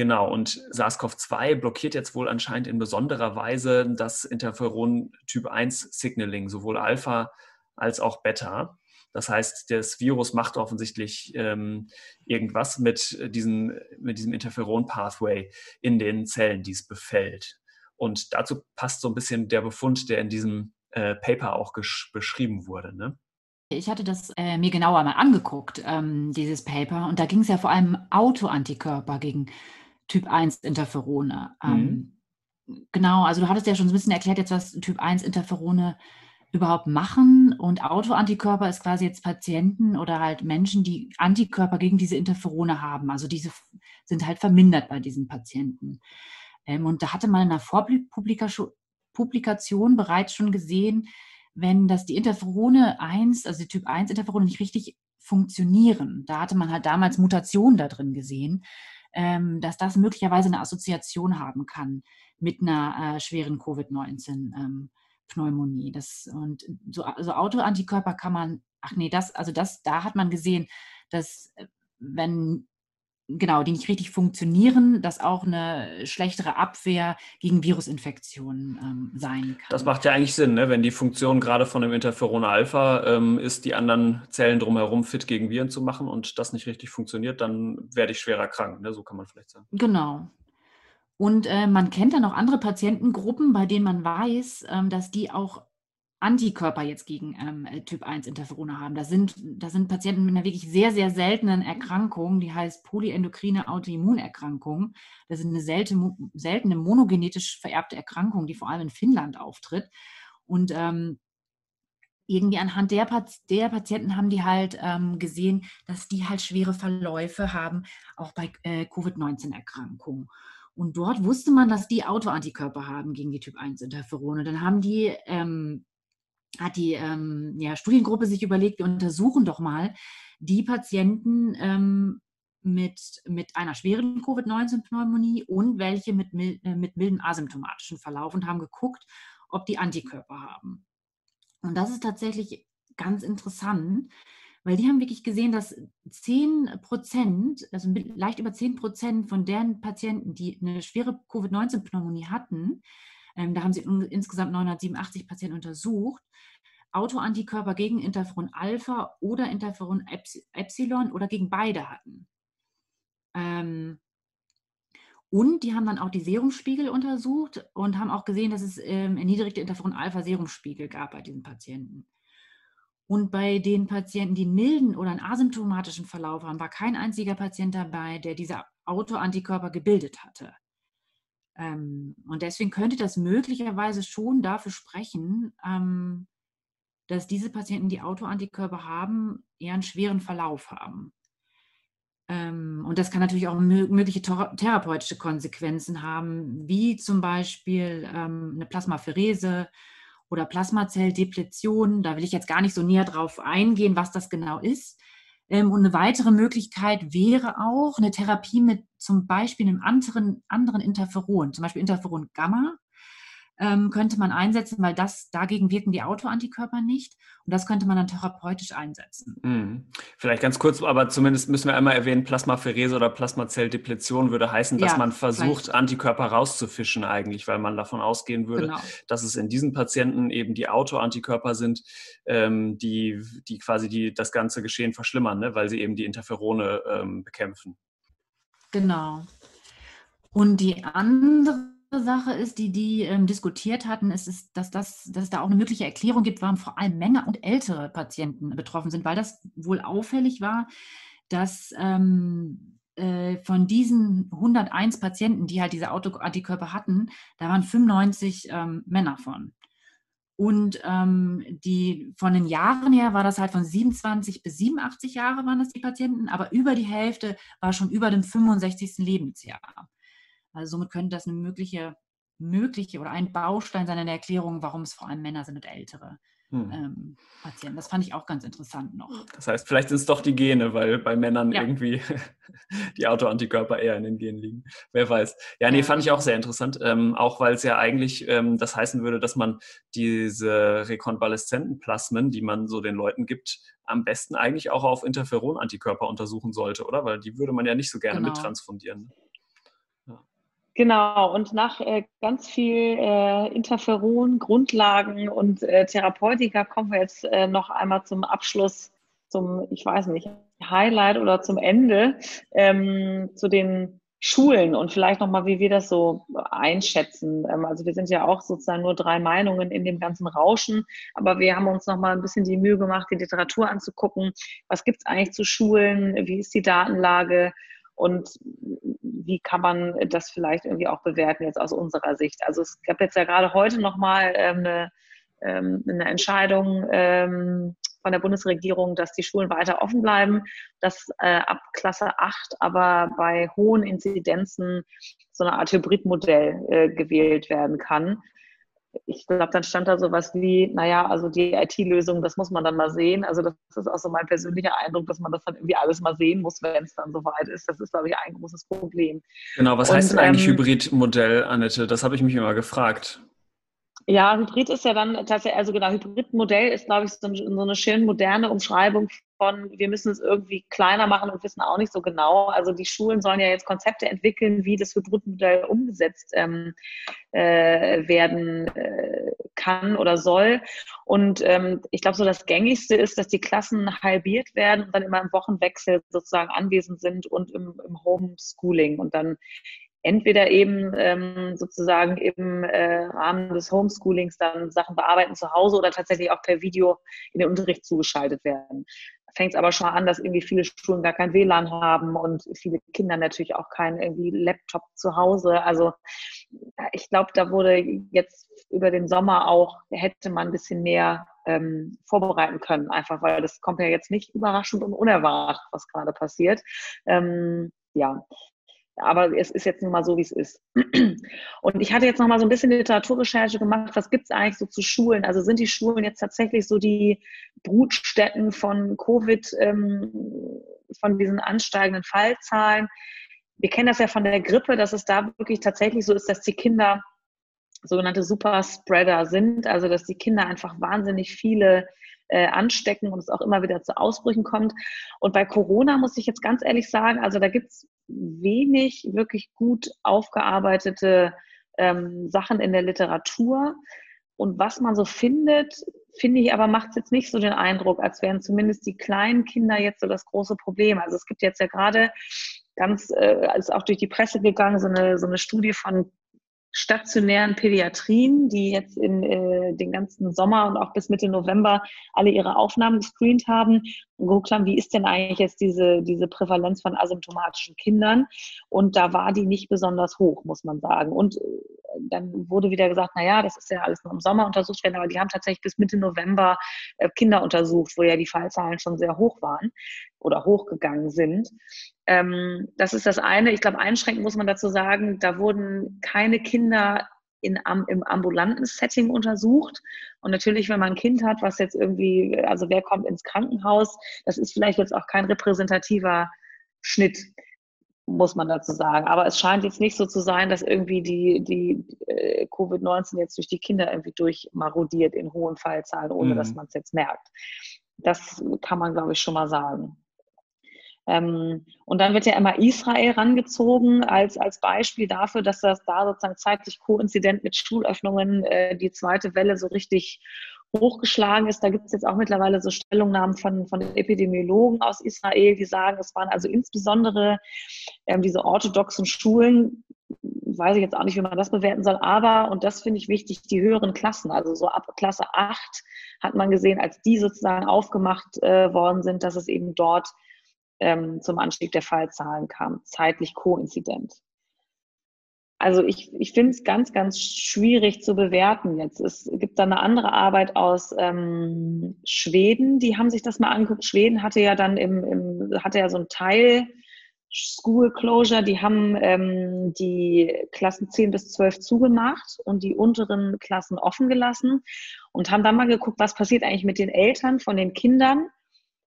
Genau, und SARS-CoV-2 blockiert jetzt wohl anscheinend in besonderer Weise das Interferon Typ 1 Signaling, sowohl Alpha als auch Beta. Das heißt, das Virus macht offensichtlich ähm, irgendwas mit, diesen, mit diesem Interferon-Pathway in den Zellen, die es befällt. Und dazu passt so ein bisschen der Befund, der in diesem äh, Paper auch beschrieben wurde. Ne? Ich hatte das äh, mir genauer mal angeguckt, ähm, dieses Paper, und da ging es ja vor allem Autoantikörper gegen Typ 1 Interferone. Ähm, mhm. Genau, also du hattest ja schon so ein bisschen erklärt jetzt, was Typ 1 Interferone überhaupt machen. Und Autoantikörper ist quasi jetzt Patienten oder halt Menschen, die Antikörper gegen diese Interferone haben. Also diese sind halt vermindert bei diesen Patienten. Ähm, und da hatte man in einer Vorpublikation bereits schon gesehen, wenn das die Interferone 1, also die Typ 1 Interferone nicht richtig funktionieren. Da hatte man halt damals Mutationen da drin gesehen ähm, dass das möglicherweise eine Assoziation haben kann mit einer äh, schweren Covid-19-Pneumonie. Ähm, und so also Autoantikörper kann man, ach nee, das, also das, da hat man gesehen, dass äh, wenn genau, die nicht richtig funktionieren, dass auch eine schlechtere Abwehr gegen Virusinfektionen ähm, sein kann. Das macht ja eigentlich Sinn, ne? wenn die Funktion gerade von dem Interferon Alpha ähm, ist, die anderen Zellen drumherum fit gegen Viren zu machen und das nicht richtig funktioniert, dann werde ich schwerer krank. Ne? So kann man vielleicht sagen. Genau. Und äh, man kennt dann auch andere Patientengruppen, bei denen man weiß, ähm, dass die auch Antikörper jetzt gegen ähm, äh, Typ 1 Interferone haben. Das sind, das sind Patienten mit einer wirklich sehr, sehr seltenen Erkrankung, die heißt polyendokrine Autoimmunerkrankung. Das ist eine seltene, seltene monogenetisch vererbte Erkrankung, die vor allem in Finnland auftritt. Und ähm, irgendwie anhand der, der, Patienten haben die halt ähm, gesehen, dass die halt schwere Verläufe haben, auch bei äh, Covid-19-Erkrankungen. Und dort wusste man, dass die Autoantikörper haben gegen die Typ 1 Interferone. Dann haben die ähm, hat die ähm, ja, Studiengruppe sich überlegt, wir untersuchen doch mal die Patienten ähm, mit, mit einer schweren Covid-19-Pneumonie und welche mit, äh, mit milden asymptomatischen Verlauf und haben geguckt, ob die Antikörper haben. Und das ist tatsächlich ganz interessant, weil die haben wirklich gesehen, dass 10 Prozent, also leicht über 10 Prozent von deren Patienten, die eine schwere Covid-19-Pneumonie hatten, ähm, da haben sie insgesamt 987 Patienten untersucht, Autoantikörper gegen Interferon Alpha oder Interferon Epsilon oder gegen beide hatten. Ähm, und die haben dann auch die Serumspiegel untersucht und haben auch gesehen, dass es ähm, erniedrigte Interferon-Alpha-Serumspiegel gab bei diesen Patienten. Und bei den Patienten, die einen milden oder einen asymptomatischen Verlauf haben, war kein einziger Patient dabei, der diese Autoantikörper gebildet hatte. Ähm, und deswegen könnte das möglicherweise schon dafür sprechen, ähm, dass diese Patienten, die Autoantikörper haben, eher einen schweren Verlauf haben. Ähm, und das kann natürlich auch mögliche therapeutische Konsequenzen haben, wie zum Beispiel eine Plasmapherese oder Plasmazelldepletion. Da will ich jetzt gar nicht so näher drauf eingehen, was das genau ist. Ähm, und eine weitere Möglichkeit wäre auch eine Therapie mit zum Beispiel einem anderen, anderen Interferon, zum Beispiel Interferon Gamma ähm, könnte man einsetzen, weil das dagegen wirken die Autoantikörper nicht. Und das könnte man dann therapeutisch einsetzen. Mhm. Vielleicht ganz kurz, aber zumindest müssen wir einmal erwähnen, Plasmapherese oder Plasmazelldepletion würde heißen, dass ja, man versucht, vielleicht. Antikörper rauszufischen eigentlich, weil man davon ausgehen würde, genau. dass es in diesen Patienten eben die Autoantikörper sind, ähm, die, die quasi die, das ganze Geschehen verschlimmern, ne? weil sie eben die Interferone ähm, bekämpfen. Genau. Und die andere Sache ist, die die ähm, diskutiert hatten, ist, ist dass, das, dass es da auch eine mögliche Erklärung gibt, warum vor allem Männer und ältere Patienten betroffen sind, weil das wohl auffällig war, dass ähm, äh, von diesen 101 Patienten, die halt diese Autoantikörper hatten, da waren 95 ähm, Männer von. Und ähm, die von den Jahren her war das halt von 27 bis 87 Jahre waren das die Patienten, aber über die Hälfte war schon über dem 65. Lebensjahr. Also somit könnte das eine mögliche, mögliche oder ein Baustein sein in der Erklärung, warum es vor allem Männer sind und ältere hm. ähm, Patienten. Das fand ich auch ganz interessant noch. Das heißt, vielleicht sind es doch die Gene, weil bei Männern ja. irgendwie die Autoantikörper eher in den Genen liegen. Wer weiß. Ja, nee, fand ich auch sehr interessant. Ähm, auch weil es ja eigentlich ähm, das heißen würde, dass man diese rekonvaleszenten Plasmen, die man so den Leuten gibt, am besten eigentlich auch auf Interferon-Antikörper untersuchen sollte, oder? Weil die würde man ja nicht so gerne genau. mittransfundieren. Genau, und nach äh, ganz viel äh, Interferon, Grundlagen und äh, Therapeutika kommen wir jetzt äh, noch einmal zum Abschluss, zum, ich weiß nicht, Highlight oder zum Ende, ähm, zu den Schulen und vielleicht nochmal, wie wir das so einschätzen. Ähm, also wir sind ja auch sozusagen nur drei Meinungen in dem ganzen Rauschen, aber wir haben uns nochmal ein bisschen die Mühe gemacht, die Literatur anzugucken. Was gibt es eigentlich zu Schulen? Wie ist die Datenlage? Und wie kann man das vielleicht irgendwie auch bewerten jetzt aus unserer Sicht? Also es gab jetzt ja gerade heute nochmal ähm, eine, ähm, eine Entscheidung ähm, von der Bundesregierung, dass die Schulen weiter offen bleiben, dass äh, ab Klasse 8 aber bei hohen Inzidenzen so eine Art Hybridmodell äh, gewählt werden kann ich glaube, dann stand da sowas wie, naja, also die IT-Lösung, das muss man dann mal sehen. Also das ist auch so mein persönlicher Eindruck, dass man das dann irgendwie alles mal sehen muss, wenn es dann soweit ist. Das ist, glaube ich, ein großes Problem. Genau, was Und, heißt denn eigentlich ähm, Hybridmodell, Annette? Das habe ich mich immer gefragt. Ja, Hybrid ist ja dann tatsächlich, also genau, Hybridmodell ist, glaube ich, so, so eine schön moderne Umschreibung von, wir müssen es irgendwie kleiner machen und wissen auch nicht so genau. Also die Schulen sollen ja jetzt Konzepte entwickeln, wie das Hybridmodell umgesetzt ähm, äh, werden äh, kann oder soll. Und ähm, ich glaube, so das Gängigste ist, dass die Klassen halbiert werden und dann immer im Wochenwechsel sozusagen anwesend sind und im, im Homeschooling und dann entweder eben ähm, sozusagen im äh, Rahmen des Homeschoolings dann Sachen bearbeiten zu Hause oder tatsächlich auch per Video in den Unterricht zugeschaltet werden. Fängt es aber schon an, dass irgendwie viele Schulen gar kein WLAN haben und viele Kinder natürlich auch keinen irgendwie Laptop zu Hause. Also ich glaube, da wurde jetzt über den Sommer auch, hätte man ein bisschen mehr ähm, vorbereiten können, einfach weil das kommt ja jetzt nicht überraschend und unerwartet, was gerade passiert. Ähm, ja, aber es ist jetzt nun mal so, wie es ist. Und ich hatte jetzt noch mal so ein bisschen Literaturrecherche gemacht. Was gibt es eigentlich so zu Schulen? Also sind die Schulen jetzt tatsächlich so die Brutstätten von Covid, ähm, von diesen ansteigenden Fallzahlen? Wir kennen das ja von der Grippe, dass es da wirklich tatsächlich so ist, dass die Kinder sogenannte Superspreader sind, also dass die Kinder einfach wahnsinnig viele äh, anstecken und es auch immer wieder zu Ausbrüchen kommt. Und bei Corona muss ich jetzt ganz ehrlich sagen, also da gibt es wenig wirklich gut aufgearbeitete ähm, Sachen in der Literatur. Und was man so findet, finde ich aber, macht es jetzt nicht so den Eindruck, als wären zumindest die kleinen Kinder jetzt so das große Problem. Also es gibt jetzt ja gerade ganz, äh, ist auch durch die Presse gegangen, so eine, so eine Studie von stationären Pädiatrien, die jetzt in äh, den ganzen Sommer und auch bis Mitte November alle ihre Aufnahmen gescreent haben und geguckt haben, wie ist denn eigentlich jetzt diese, diese Prävalenz von asymptomatischen Kindern. Und da war die nicht besonders hoch, muss man sagen. Und äh, dann wurde wieder gesagt, na ja, das ist ja alles nur im Sommer untersucht werden, aber die haben tatsächlich bis Mitte November äh, Kinder untersucht, wo ja die Fallzahlen schon sehr hoch waren oder hochgegangen sind. Ähm, das ist das eine. Ich glaube, einschränkend muss man dazu sagen, da wurden keine Kinder in, im ambulanten Setting untersucht. Und natürlich, wenn man ein Kind hat, was jetzt irgendwie, also wer kommt ins Krankenhaus, das ist vielleicht jetzt auch kein repräsentativer Schnitt muss man dazu sagen. Aber es scheint jetzt nicht so zu sein, dass irgendwie die, die äh, Covid-19 jetzt durch die Kinder irgendwie durchmarodiert in hohen Fallzahlen, ohne mhm. dass man es jetzt merkt. Das kann man, glaube ich, schon mal sagen. Ähm, und dann wird ja immer Israel rangezogen als, als Beispiel dafür, dass das da sozusagen zeitlich koinzident mit Schulöffnungen äh, die zweite Welle so richtig hochgeschlagen ist. Da gibt es jetzt auch mittlerweile so Stellungnahmen von, von Epidemiologen aus Israel, die sagen, es waren also insbesondere ähm, diese orthodoxen Schulen, weiß ich jetzt auch nicht, wie man das bewerten soll, aber, und das finde ich wichtig, die höheren Klassen, also so ab Klasse 8 hat man gesehen, als die sozusagen aufgemacht äh, worden sind, dass es eben dort ähm, zum Anstieg der Fallzahlen kam, zeitlich koinzident. Also ich, ich finde es ganz, ganz schwierig zu bewerten jetzt. Es gibt da eine andere Arbeit aus ähm, Schweden, die haben sich das mal angeguckt. Schweden hatte ja dann im, im hatte ja so ein Teil School Closure, die haben ähm, die Klassen 10 bis 12 zugemacht und die unteren Klassen offen gelassen und haben dann mal geguckt, was passiert eigentlich mit den Eltern von den Kindern,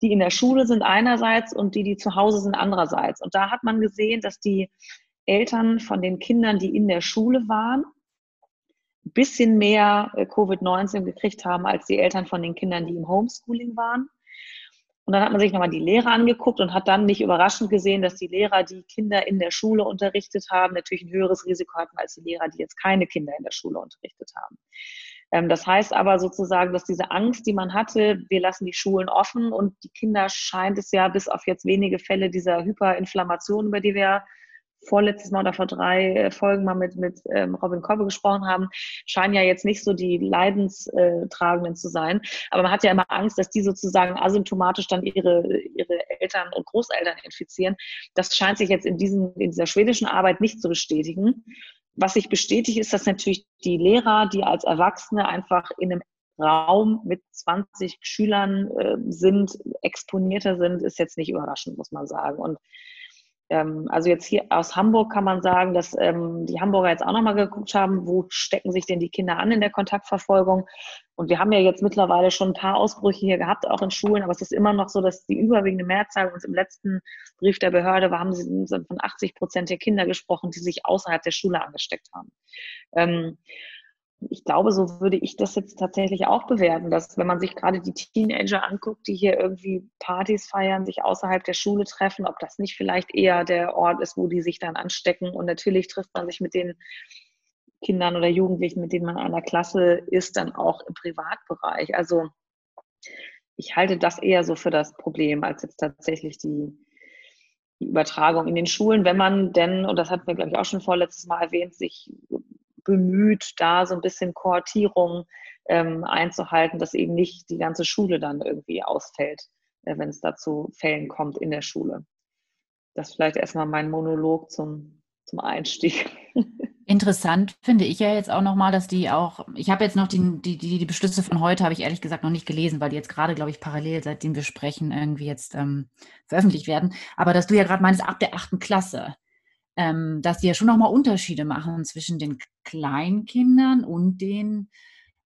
die in der Schule sind einerseits und die, die zu Hause sind andererseits. Und da hat man gesehen, dass die Eltern von den Kindern, die in der Schule waren, ein bisschen mehr äh, Covid-19 gekriegt haben als die Eltern von den Kindern, die im Homeschooling waren. Und dann hat man sich nochmal die Lehrer angeguckt und hat dann nicht überraschend gesehen, dass die Lehrer, die Kinder in der Schule unterrichtet haben, natürlich ein höheres Risiko hatten als die Lehrer, die jetzt keine Kinder in der Schule unterrichtet haben. Ähm, das heißt aber sozusagen, dass diese Angst, die man hatte, wir lassen die Schulen offen und die Kinder scheint es ja bis auf jetzt wenige Fälle dieser Hyperinflammation, über die wir vorletztes Mal oder vor drei äh, Folgen mal mit, mit ähm, Robin Kobbe gesprochen haben, scheinen ja jetzt nicht so die Leidenstragenden zu sein. Aber man hat ja immer Angst, dass die sozusagen asymptomatisch dann ihre, ihre Eltern und Großeltern infizieren. Das scheint sich jetzt in, diesen, in dieser schwedischen Arbeit nicht zu bestätigen. Was sich bestätigt, ist, dass natürlich die Lehrer, die als Erwachsene einfach in einem Raum mit 20 Schülern äh, sind, exponierter sind, ist jetzt nicht überraschend, muss man sagen. Und also jetzt hier aus Hamburg kann man sagen, dass ähm, die Hamburger jetzt auch nochmal geguckt haben, wo stecken sich denn die Kinder an in der Kontaktverfolgung. Und wir haben ja jetzt mittlerweile schon ein paar Ausbrüche hier gehabt, auch in Schulen, aber es ist immer noch so, dass die überwiegende Mehrzahl uns im letzten Brief der Behörde war, haben sie von 80 Prozent der Kinder gesprochen, die sich außerhalb der Schule angesteckt haben. Ähm, ich glaube, so würde ich das jetzt tatsächlich auch bewerten, dass wenn man sich gerade die Teenager anguckt, die hier irgendwie Partys feiern, sich außerhalb der Schule treffen, ob das nicht vielleicht eher der Ort ist, wo die sich dann anstecken. Und natürlich trifft man sich mit den Kindern oder Jugendlichen, mit denen man in einer Klasse ist, dann auch im Privatbereich. Also ich halte das eher so für das Problem, als jetzt tatsächlich die, Übertragung in den Schulen, wenn man denn, und das hatten wir, glaube ich, auch schon vorletztes Mal erwähnt, sich bemüht, da so ein bisschen Kohortierung ähm, einzuhalten, dass eben nicht die ganze Schule dann irgendwie ausfällt, äh, wenn es dazu Fällen kommt in der Schule. Das vielleicht erstmal mein Monolog zum, zum Einstieg. Interessant finde ich ja jetzt auch nochmal, dass die auch, ich habe jetzt noch die, die, die, Beschlüsse von heute, habe ich ehrlich gesagt noch nicht gelesen, weil die jetzt gerade, glaube ich, parallel, seitdem wir sprechen, irgendwie jetzt ähm, veröffentlicht werden. Aber dass du ja gerade meinst, ab der achten Klasse, ähm, dass die ja schon nochmal Unterschiede machen zwischen den Kleinkindern und den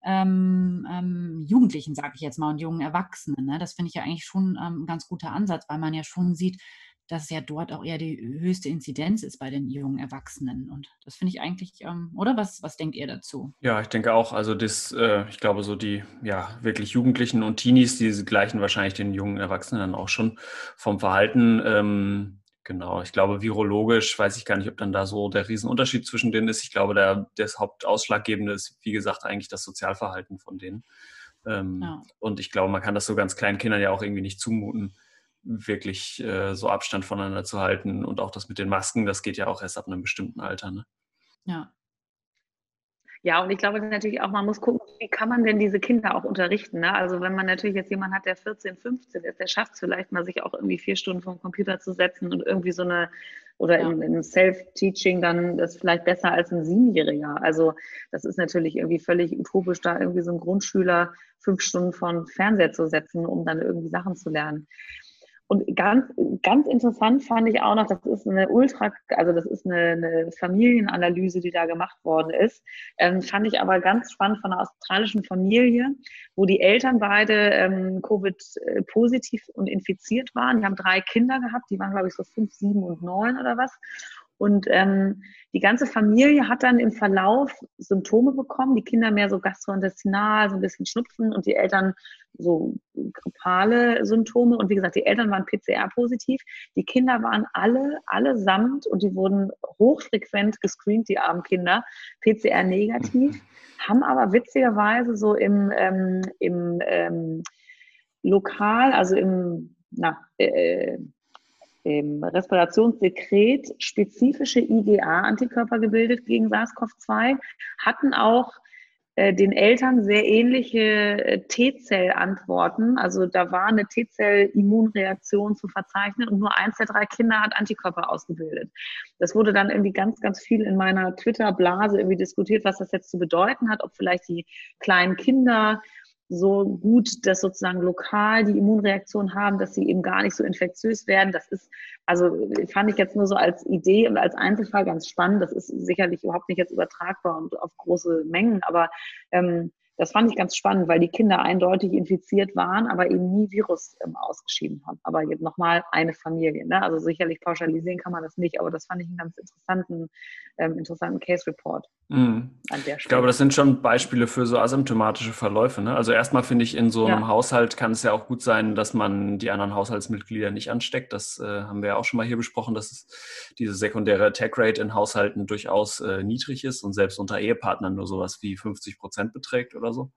ähm, ähm, Jugendlichen, sage ich jetzt mal, und jungen Erwachsenen. Ne? Das finde ich ja eigentlich schon ähm, ein ganz guter Ansatz, weil man ja schon sieht, dass ja dort auch eher die höchste Inzidenz ist bei den jungen Erwachsenen. Und das finde ich eigentlich, ähm, oder was, was denkt ihr dazu? Ja, ich denke auch. Also das, äh, ich glaube, so die ja wirklich Jugendlichen und Teenies, die gleichen wahrscheinlich den jungen Erwachsenen dann auch schon vom Verhalten. Ähm, Genau, ich glaube, virologisch weiß ich gar nicht, ob dann da so der Riesenunterschied zwischen denen ist. Ich glaube, der, das Hauptausschlaggebende ist, wie gesagt, eigentlich das Sozialverhalten von denen. Ähm, ja. Und ich glaube, man kann das so ganz kleinen Kindern ja auch irgendwie nicht zumuten, wirklich äh, so Abstand voneinander zu halten. Und auch das mit den Masken, das geht ja auch erst ab einem bestimmten Alter. Ne? Ja, ja, und ich glaube natürlich auch, man muss gucken, wie kann man denn diese Kinder auch unterrichten. Ne? Also wenn man natürlich jetzt jemanden hat, der 14, 15 ist, der schafft es vielleicht mal, sich auch irgendwie vier Stunden vor dem Computer zu setzen und irgendwie so eine, oder ja. in, in Self-Teaching dann das vielleicht besser als ein Siebenjähriger. Also das ist natürlich irgendwie völlig utopisch, da irgendwie so einen Grundschüler fünf Stunden den Fernseher zu setzen, um dann irgendwie Sachen zu lernen. Und ganz, ganz interessant fand ich auch noch, das ist eine Ultra, also das ist eine, eine Familienanalyse, die da gemacht worden ist. Ähm, fand ich aber ganz spannend von einer australischen Familie, wo die Eltern beide ähm, Covid-positiv und infiziert waren. Die haben drei Kinder gehabt, die waren, glaube ich, so fünf, sieben und neun oder was. Und ähm, die ganze Familie hat dann im Verlauf Symptome bekommen, die Kinder mehr so gastrointestinal, so ein bisschen Schnupfen und die Eltern so grippale Symptome. Und wie gesagt, die Eltern waren PCR-positiv. Die Kinder waren alle, allesamt und die wurden hochfrequent gescreent, die armen Kinder, PCR-negativ, haben aber witzigerweise so im, ähm, im ähm, Lokal, also im, na, äh, im Respirationssekret spezifische IgA-Antikörper gebildet gegen SARS-CoV-2, hatten auch äh, den Eltern sehr ähnliche äh, T-Zell-Antworten. Also da war eine T-Zell-Immunreaktion zu verzeichnen und nur eins der drei Kinder hat Antikörper ausgebildet. Das wurde dann irgendwie ganz, ganz viel in meiner Twitter-Blase irgendwie diskutiert, was das jetzt zu bedeuten hat, ob vielleicht die kleinen Kinder so gut, dass sozusagen lokal die Immunreaktion haben, dass sie eben gar nicht so infektiös werden. Das ist, also fand ich jetzt nur so als Idee und als Einzelfall ganz spannend. Das ist sicherlich überhaupt nicht jetzt übertragbar und auf große Mengen, aber ähm, das fand ich ganz spannend, weil die Kinder eindeutig infiziert waren, aber eben nie Virus ähm, ausgeschieden haben. Aber jetzt nochmal eine Familie. Ne? Also sicherlich pauschalisieren kann man das nicht, aber das fand ich einen ganz interessanten, ähm, interessanten Case Report. Mhm. An der Ich glaube, das sind schon Beispiele für so asymptomatische Verläufe. Ne? Also erstmal finde ich, in so einem ja. Haushalt kann es ja auch gut sein, dass man die anderen Haushaltsmitglieder nicht ansteckt. Das äh, haben wir ja auch schon mal hier besprochen, dass diese sekundäre Attack-Rate in Haushalten durchaus äh, niedrig ist und selbst unter Ehepartnern nur sowas wie 50 Prozent beträgt oder so.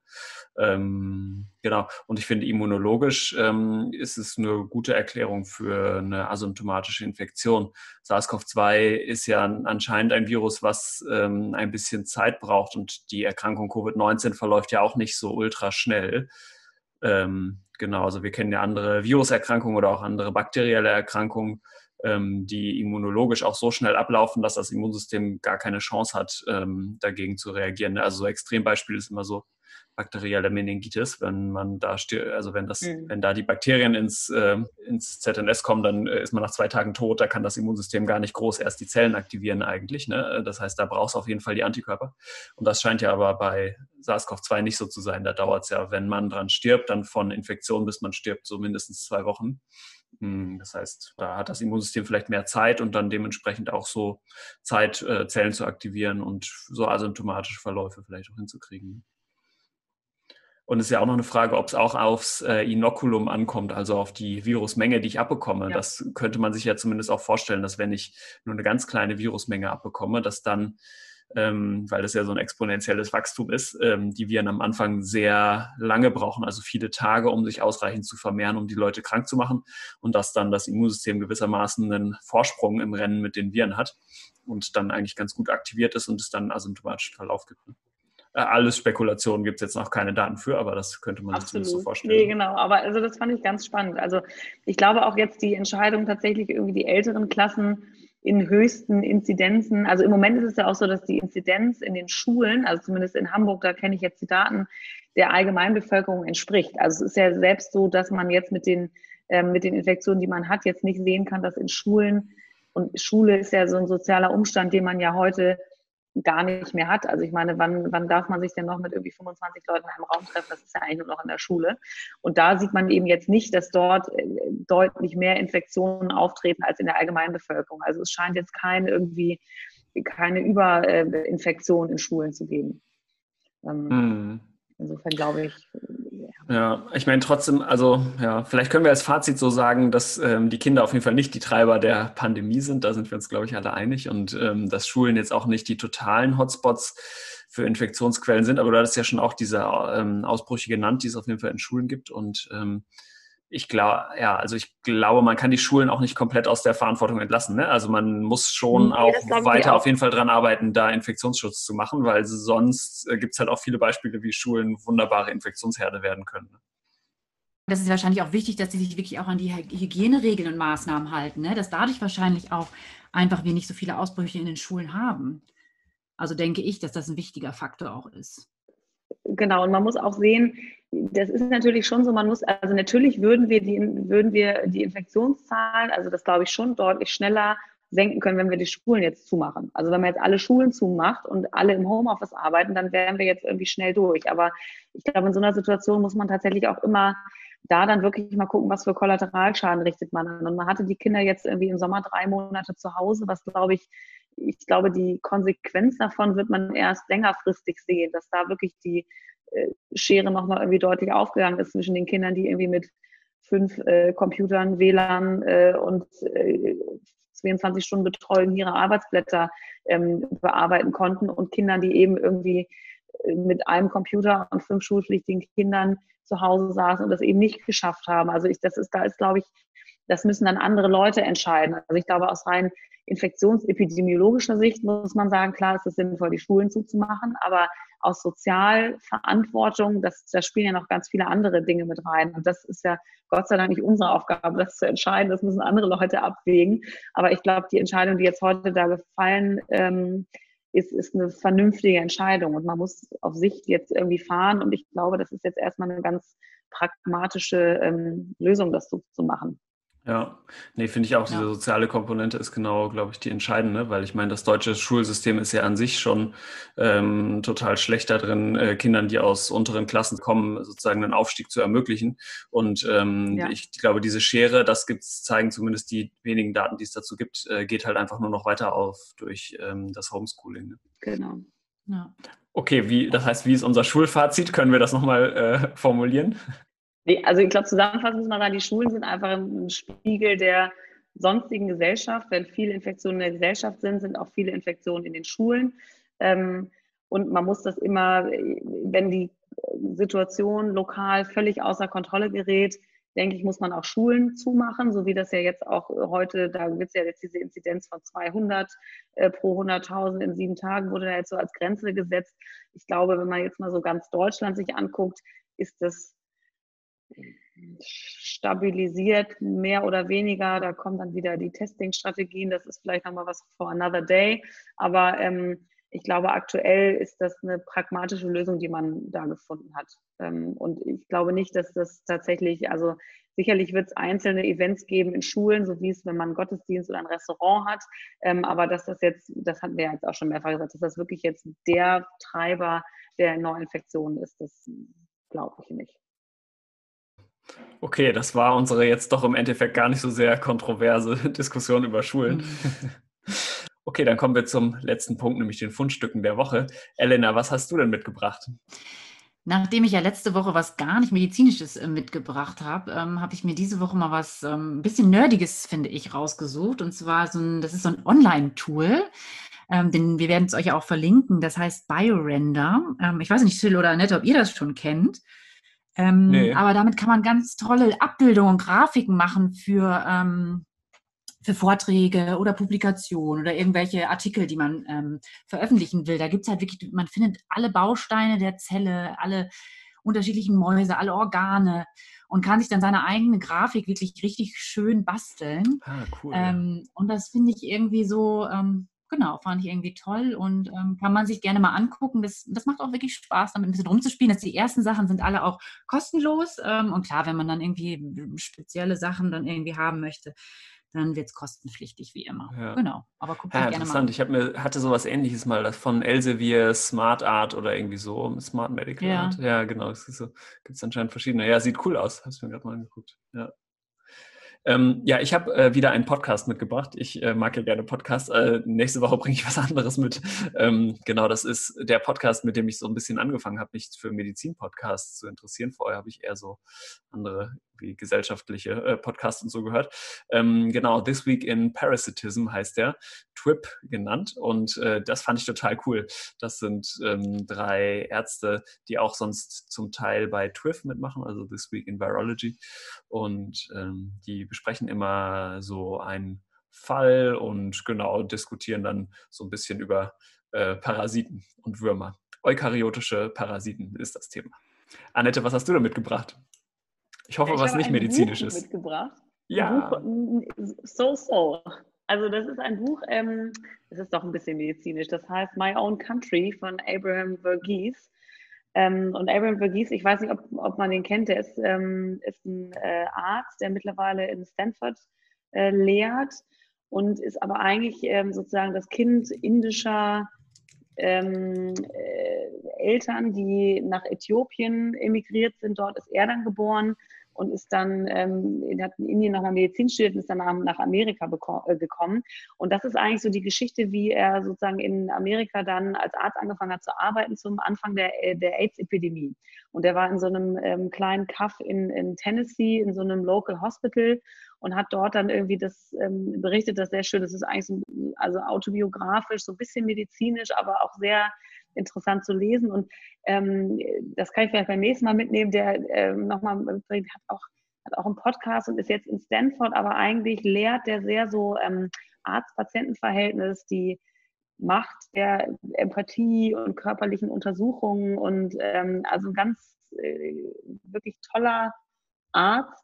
Ähm, genau. Und ich finde, immunologisch ähm, ist es eine gute Erklärung für eine asymptomatische Infektion. SARS-CoV-2 ist ja anscheinend ein Virus, was ähm, ein bisschen Zeit braucht und die Erkrankung Covid-19 verläuft ja auch nicht so ultra schnell. Ähm, genau, also wir kennen ja andere Viruserkrankungen oder auch andere bakterielle Erkrankungen, ähm, die immunologisch auch so schnell ablaufen, dass das Immunsystem gar keine Chance hat, ähm, dagegen zu reagieren. Also so Extrembeispiel ist immer so bakterielle Meningitis, wenn man da also wenn das, mhm. wenn da die Bakterien ins, äh, ins ZNS kommen, dann äh, ist man nach zwei Tagen tot, da kann das Immunsystem gar nicht groß erst die Zellen aktivieren eigentlich. Ne? Das heißt, da brauchst du auf jeden Fall die Antikörper. Und das scheint ja aber bei SARS-CoV-2 nicht so zu sein. Da dauert es ja, wenn man dran stirbt, dann von Infektion bis man stirbt, so mindestens zwei Wochen. Hm, das heißt, da hat das Immunsystem vielleicht mehr Zeit und dann dementsprechend auch so Zeit, äh, Zellen zu aktivieren und so asymptomatische Verläufe vielleicht auch hinzukriegen. Und es ist ja auch noch eine Frage, ob es auch aufs äh, Inokulum ankommt, also auf die Virusmenge, die ich abbekomme. Ja. Das könnte man sich ja zumindest auch vorstellen, dass wenn ich nur eine ganz kleine Virusmenge abbekomme, dass dann, ähm, weil das ja so ein exponentielles Wachstum ist, ähm, die Viren am Anfang sehr lange brauchen, also viele Tage, um sich ausreichend zu vermehren, um die Leute krank zu machen und dass dann das Immunsystem gewissermaßen einen Vorsprung im Rennen mit den Viren hat und dann eigentlich ganz gut aktiviert ist und es dann asymptomatischen Verlauf gibt. Äh, alles Spekulation, gibt es jetzt noch keine Daten für, aber das könnte man Absolut. sich zumindest so vorstellen. Nee, genau, aber also das fand ich ganz spannend. Also ich glaube auch jetzt die Entscheidung tatsächlich irgendwie die älteren Klassen in höchsten Inzidenzen, also im Moment ist es ja auch so, dass die Inzidenz in den Schulen, also zumindest in Hamburg, da kenne ich jetzt die Daten, der Allgemeinbevölkerung entspricht. Also es ist ja selbst so, dass man jetzt mit den, äh, mit den Infektionen, die man hat, jetzt nicht sehen kann, dass in Schulen, und Schule ist ja so ein sozialer Umstand, den man ja heute gar nicht mehr hat. Also ich meine, wann, wann darf man sich denn noch mit irgendwie 25 Leuten in einem Raum treffen? Das ist ja eigentlich nur noch in der Schule. Und da sieht man eben jetzt nicht, dass dort äh, deutlich mehr Infektionen auftreten als in der allgemeinen Bevölkerung. Also es scheint jetzt keine irgendwie keine Überinfektion in Schulen zu geben. Mhm. Insofern glaube ich, ja, ich meine trotzdem, also ja, vielleicht können wir als Fazit so sagen, dass ähm, die Kinder auf jeden Fall nicht die Treiber der Pandemie sind. Da sind wir uns, glaube ich, alle einig. Und ähm, dass Schulen jetzt auch nicht die totalen Hotspots für Infektionsquellen sind. Aber du hattest ja schon auch diese ähm, Ausbrüche genannt, die es auf jeden Fall in Schulen gibt. Und ähm, ich glaube, ja, also ich glaube, man kann die Schulen auch nicht komplett aus der Verantwortung entlassen. Ne? Also man muss schon nee, auch weiter auch. auf jeden Fall dran arbeiten, da Infektionsschutz zu machen, weil sonst äh, gibt es halt auch viele Beispiele, wie Schulen wunderbare Infektionsherde werden können. Ne? Das ist wahrscheinlich auch wichtig, dass sie sich wirklich auch an die Hygieneregeln und Maßnahmen halten, ne? dass dadurch wahrscheinlich auch einfach wir nicht so viele Ausbrüche in den Schulen haben. Also denke ich, dass das ein wichtiger Faktor auch ist. Genau, und man muss auch sehen, das ist natürlich schon so, man muss, also natürlich würden wir die, würden wir die Infektionszahlen, also das glaube ich schon deutlich schneller senken können, wenn wir die Schulen jetzt zumachen. Also wenn man jetzt alle Schulen zumacht und alle im Homeoffice arbeiten, dann wären wir jetzt irgendwie schnell durch. Aber ich glaube, in so einer Situation muss man tatsächlich auch immer da dann wirklich mal gucken, was für Kollateralschaden richtet man an. Und man hatte die Kinder jetzt irgendwie im Sommer drei Monate zu Hause, was glaube ich, ich glaube, die Konsequenz davon wird man erst längerfristig sehen, dass da wirklich die Schere nochmal irgendwie deutlich aufgegangen ist zwischen den Kindern, die irgendwie mit fünf äh, Computern, WLAN äh, und äh, 24 Stunden Betreuung ihre Arbeitsblätter ähm, bearbeiten konnten und Kindern, die eben irgendwie äh, mit einem Computer und fünf schulpflichtigen Kindern zu Hause saßen und das eben nicht geschafft haben. Also ich, das ist, da ist, glaube ich, das müssen dann andere Leute entscheiden. Also ich glaube, aus rein infektionsepidemiologischer Sicht muss man sagen, klar ist es sinnvoll, die Schulen zuzumachen, aber aus Sozialverantwortung, das, da spielen ja noch ganz viele andere Dinge mit rein. Und das ist ja Gott sei Dank nicht unsere Aufgabe, das zu entscheiden. Das müssen andere Leute abwägen. Aber ich glaube, die Entscheidung, die jetzt heute da gefallen ähm, ist, ist eine vernünftige Entscheidung. Und man muss auf Sicht jetzt irgendwie fahren. Und ich glaube, das ist jetzt erstmal eine ganz pragmatische ähm, Lösung, das so zu machen. Ja, nee, finde ich auch, ja. diese soziale Komponente ist genau, glaube ich, die entscheidende, weil ich meine, das deutsche Schulsystem ist ja an sich schon ähm, total schlecht da drin, äh, Kindern, die aus unteren Klassen kommen, sozusagen einen Aufstieg zu ermöglichen. Und ähm, ja. ich glaube, diese Schere, das gibt's, zeigen zumindest die wenigen Daten, die es dazu gibt, äh, geht halt einfach nur noch weiter auf durch ähm, das Homeschooling. Ne? Genau. Ja. Okay, wie, das heißt, wie ist unser Schulfazit? Können wir das nochmal äh, formulieren? Also ich glaube, zusammenfassend muss man sagen, die Schulen sind einfach ein Spiegel der sonstigen Gesellschaft. Wenn viele Infektionen in der Gesellschaft sind, sind auch viele Infektionen in den Schulen. Ähm, und man muss das immer, wenn die Situation lokal völlig außer Kontrolle gerät, denke ich, muss man auch Schulen zumachen, so wie das ja jetzt auch heute, da gibt es ja jetzt diese Inzidenz von 200 äh, pro 100.000 in sieben Tagen, wurde da jetzt so als Grenze gesetzt. Ich glaube, wenn man jetzt mal so ganz Deutschland sich anguckt, ist das stabilisiert, mehr oder weniger. Da kommen dann wieder die Testing-Strategien. Das ist vielleicht nochmal was for another day. Aber ähm, ich glaube, aktuell ist das eine pragmatische Lösung, die man da gefunden hat. Ähm, und ich glaube nicht, dass das tatsächlich, also sicherlich wird es einzelne Events geben in Schulen, so wie es, wenn man einen Gottesdienst oder ein Restaurant hat. Ähm, aber dass das jetzt, das hatten wir jetzt auch schon mehrfach gesagt, dass das wirklich jetzt der Treiber der Neuinfektionen ist, das glaube ich nicht. Okay, das war unsere jetzt doch im Endeffekt gar nicht so sehr kontroverse Diskussion über Schulen. Mhm. Okay, dann kommen wir zum letzten Punkt, nämlich den Fundstücken der Woche. Elena, was hast du denn mitgebracht? Nachdem ich ja letzte Woche was gar nicht medizinisches äh, mitgebracht habe, ähm, habe ich mir diese Woche mal was ähm, ein bisschen nerdiges, finde ich, rausgesucht. Und zwar so ein, das ist so ein Online-Tool. Ähm, denn wir werden es euch auch verlinken. Das heißt BioRender. Ähm, ich weiß nicht, Phil oder Annette, ob ihr das schon kennt. Ähm, nee. Aber damit kann man ganz tolle Abbildungen, Grafiken machen für, ähm, für Vorträge oder Publikationen oder irgendwelche Artikel, die man ähm, veröffentlichen will. Da gibt es halt wirklich, man findet alle Bausteine der Zelle, alle unterschiedlichen Mäuse, alle Organe und kann sich dann seine eigene Grafik wirklich richtig schön basteln. Ah, cool. Ähm, und das finde ich irgendwie so, ähm, genau, fand ich irgendwie toll und ähm, kann man sich gerne mal angucken. Das, das macht auch wirklich Spaß, damit ein bisschen rumzuspielen. Das die ersten Sachen sind alle auch kostenlos. Ähm, und klar, wenn man dann irgendwie spezielle Sachen dann irgendwie haben möchte, dann wird es kostenpflichtig wie immer. Ja. Genau. Aber guckt ja, gerne mal. Ich mir, hatte sowas ähnliches mal, das von Elsevier Smart Art oder irgendwie so, Smart Medical ja. Art. Ja, genau. Es so, gibt es anscheinend verschiedene. Ja, sieht cool aus. Hab's mir gerade mal angeguckt. Ja. Ähm, ja, ich habe äh, wieder einen Podcast mitgebracht. Ich äh, mag ja gerne Podcasts. Äh, nächste Woche bringe ich was anderes mit. Ähm, genau, das ist der Podcast, mit dem ich so ein bisschen angefangen habe, mich für Medizin-Podcasts zu interessieren. Vorher habe ich eher so andere wie gesellschaftliche äh, Podcasts und so gehört. Ähm, genau, This Week in Parasitism heißt der, TWIP genannt. Und äh, das fand ich total cool. Das sind ähm, drei Ärzte, die auch sonst zum Teil bei TWIF mitmachen, also This Week in Virology. Und ähm, die besprechen immer so einen Fall und genau diskutieren dann so ein bisschen über äh, Parasiten und Würmer. Eukaryotische Parasiten ist das Thema. Annette, was hast du da mitgebracht? Ich hoffe, ich was nicht medizinisch ist. mitgebracht. Ja. Buch, so, so. Also das ist ein Buch, ähm, das ist doch ein bisschen medizinisch. Das heißt My Own Country von Abraham Verghese. Ähm, und Aaron Verghese, ich weiß nicht, ob, ob man den kennt, der ist, ähm, ist ein äh, Arzt, der mittlerweile in Stanford äh, lehrt und ist aber eigentlich ähm, sozusagen das Kind indischer ähm, äh, Eltern, die nach Äthiopien emigriert sind. Dort ist er dann geboren und ist dann, ähm, hat in Indien nochmal Medizin studiert und ist dann nach Amerika äh, gekommen. Und das ist eigentlich so die Geschichte, wie er sozusagen in Amerika dann als Arzt angefangen hat zu arbeiten zum Anfang der, äh, der AIDS-Epidemie. Und er war in so einem ähm, kleinen Kaff in, in Tennessee, in so einem Local Hospital und hat dort dann irgendwie das ähm, berichtet, das sehr schön, das ist eigentlich so, also autobiografisch, so ein bisschen medizinisch, aber auch sehr interessant zu lesen. Und ähm, das kann ich vielleicht beim nächsten Mal mitnehmen, der äh, nochmal hat auch, hat auch einen Podcast und ist jetzt in Stanford, aber eigentlich lehrt der sehr so ähm, Arzt-Patienten-Verhältnis, die Macht der Empathie und körperlichen Untersuchungen und ähm, also ein ganz äh, wirklich toller Arzt,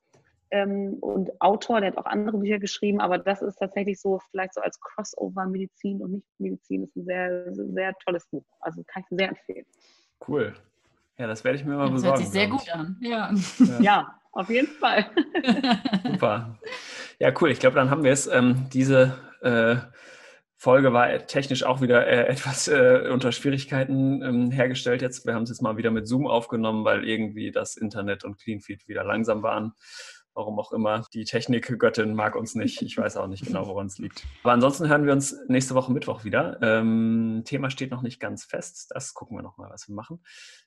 ähm, und Autor, der hat auch andere Bücher geschrieben, aber das ist tatsächlich so, vielleicht so als Crossover Medizin und Nicht-Medizin, ist ein sehr, sehr tolles Buch. Also kann ich sehr empfehlen. Cool. Ja, das werde ich mir mal das besorgen. Das hört sich sehr gut an. Ja. ja. ja, auf jeden Fall. Super. Ja, cool. Ich glaube, dann haben wir es. Ähm, diese äh, Folge war technisch auch wieder äh, etwas äh, unter Schwierigkeiten ähm, hergestellt jetzt. Wir haben es jetzt mal wieder mit Zoom aufgenommen, weil irgendwie das Internet und Cleanfeed wieder langsam waren. Warum auch immer. Die Technikgöttin mag uns nicht. Ich weiß auch nicht genau, woran es liegt. Aber ansonsten hören wir uns nächste Woche Mittwoch wieder. Ähm, Thema steht noch nicht ganz fest. Das gucken wir nochmal, was wir machen.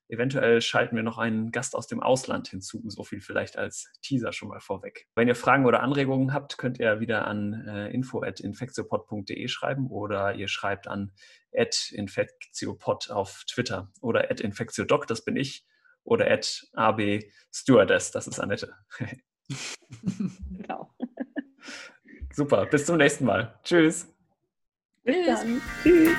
Eventuell schalten wir noch einen Gast aus dem Ausland hinzu. So viel vielleicht als Teaser schon mal vorweg. Wenn ihr Fragen oder Anregungen habt, könnt ihr wieder an äh, info.infektiopod.de schreiben oder ihr schreibt an infektiopod auf Twitter oder infektiodoc, das bin ich, oder abstewardess, das ist Annette. genau. Super, bis zum nächsten Mal. Tschüss. Bis dann. Tschüss.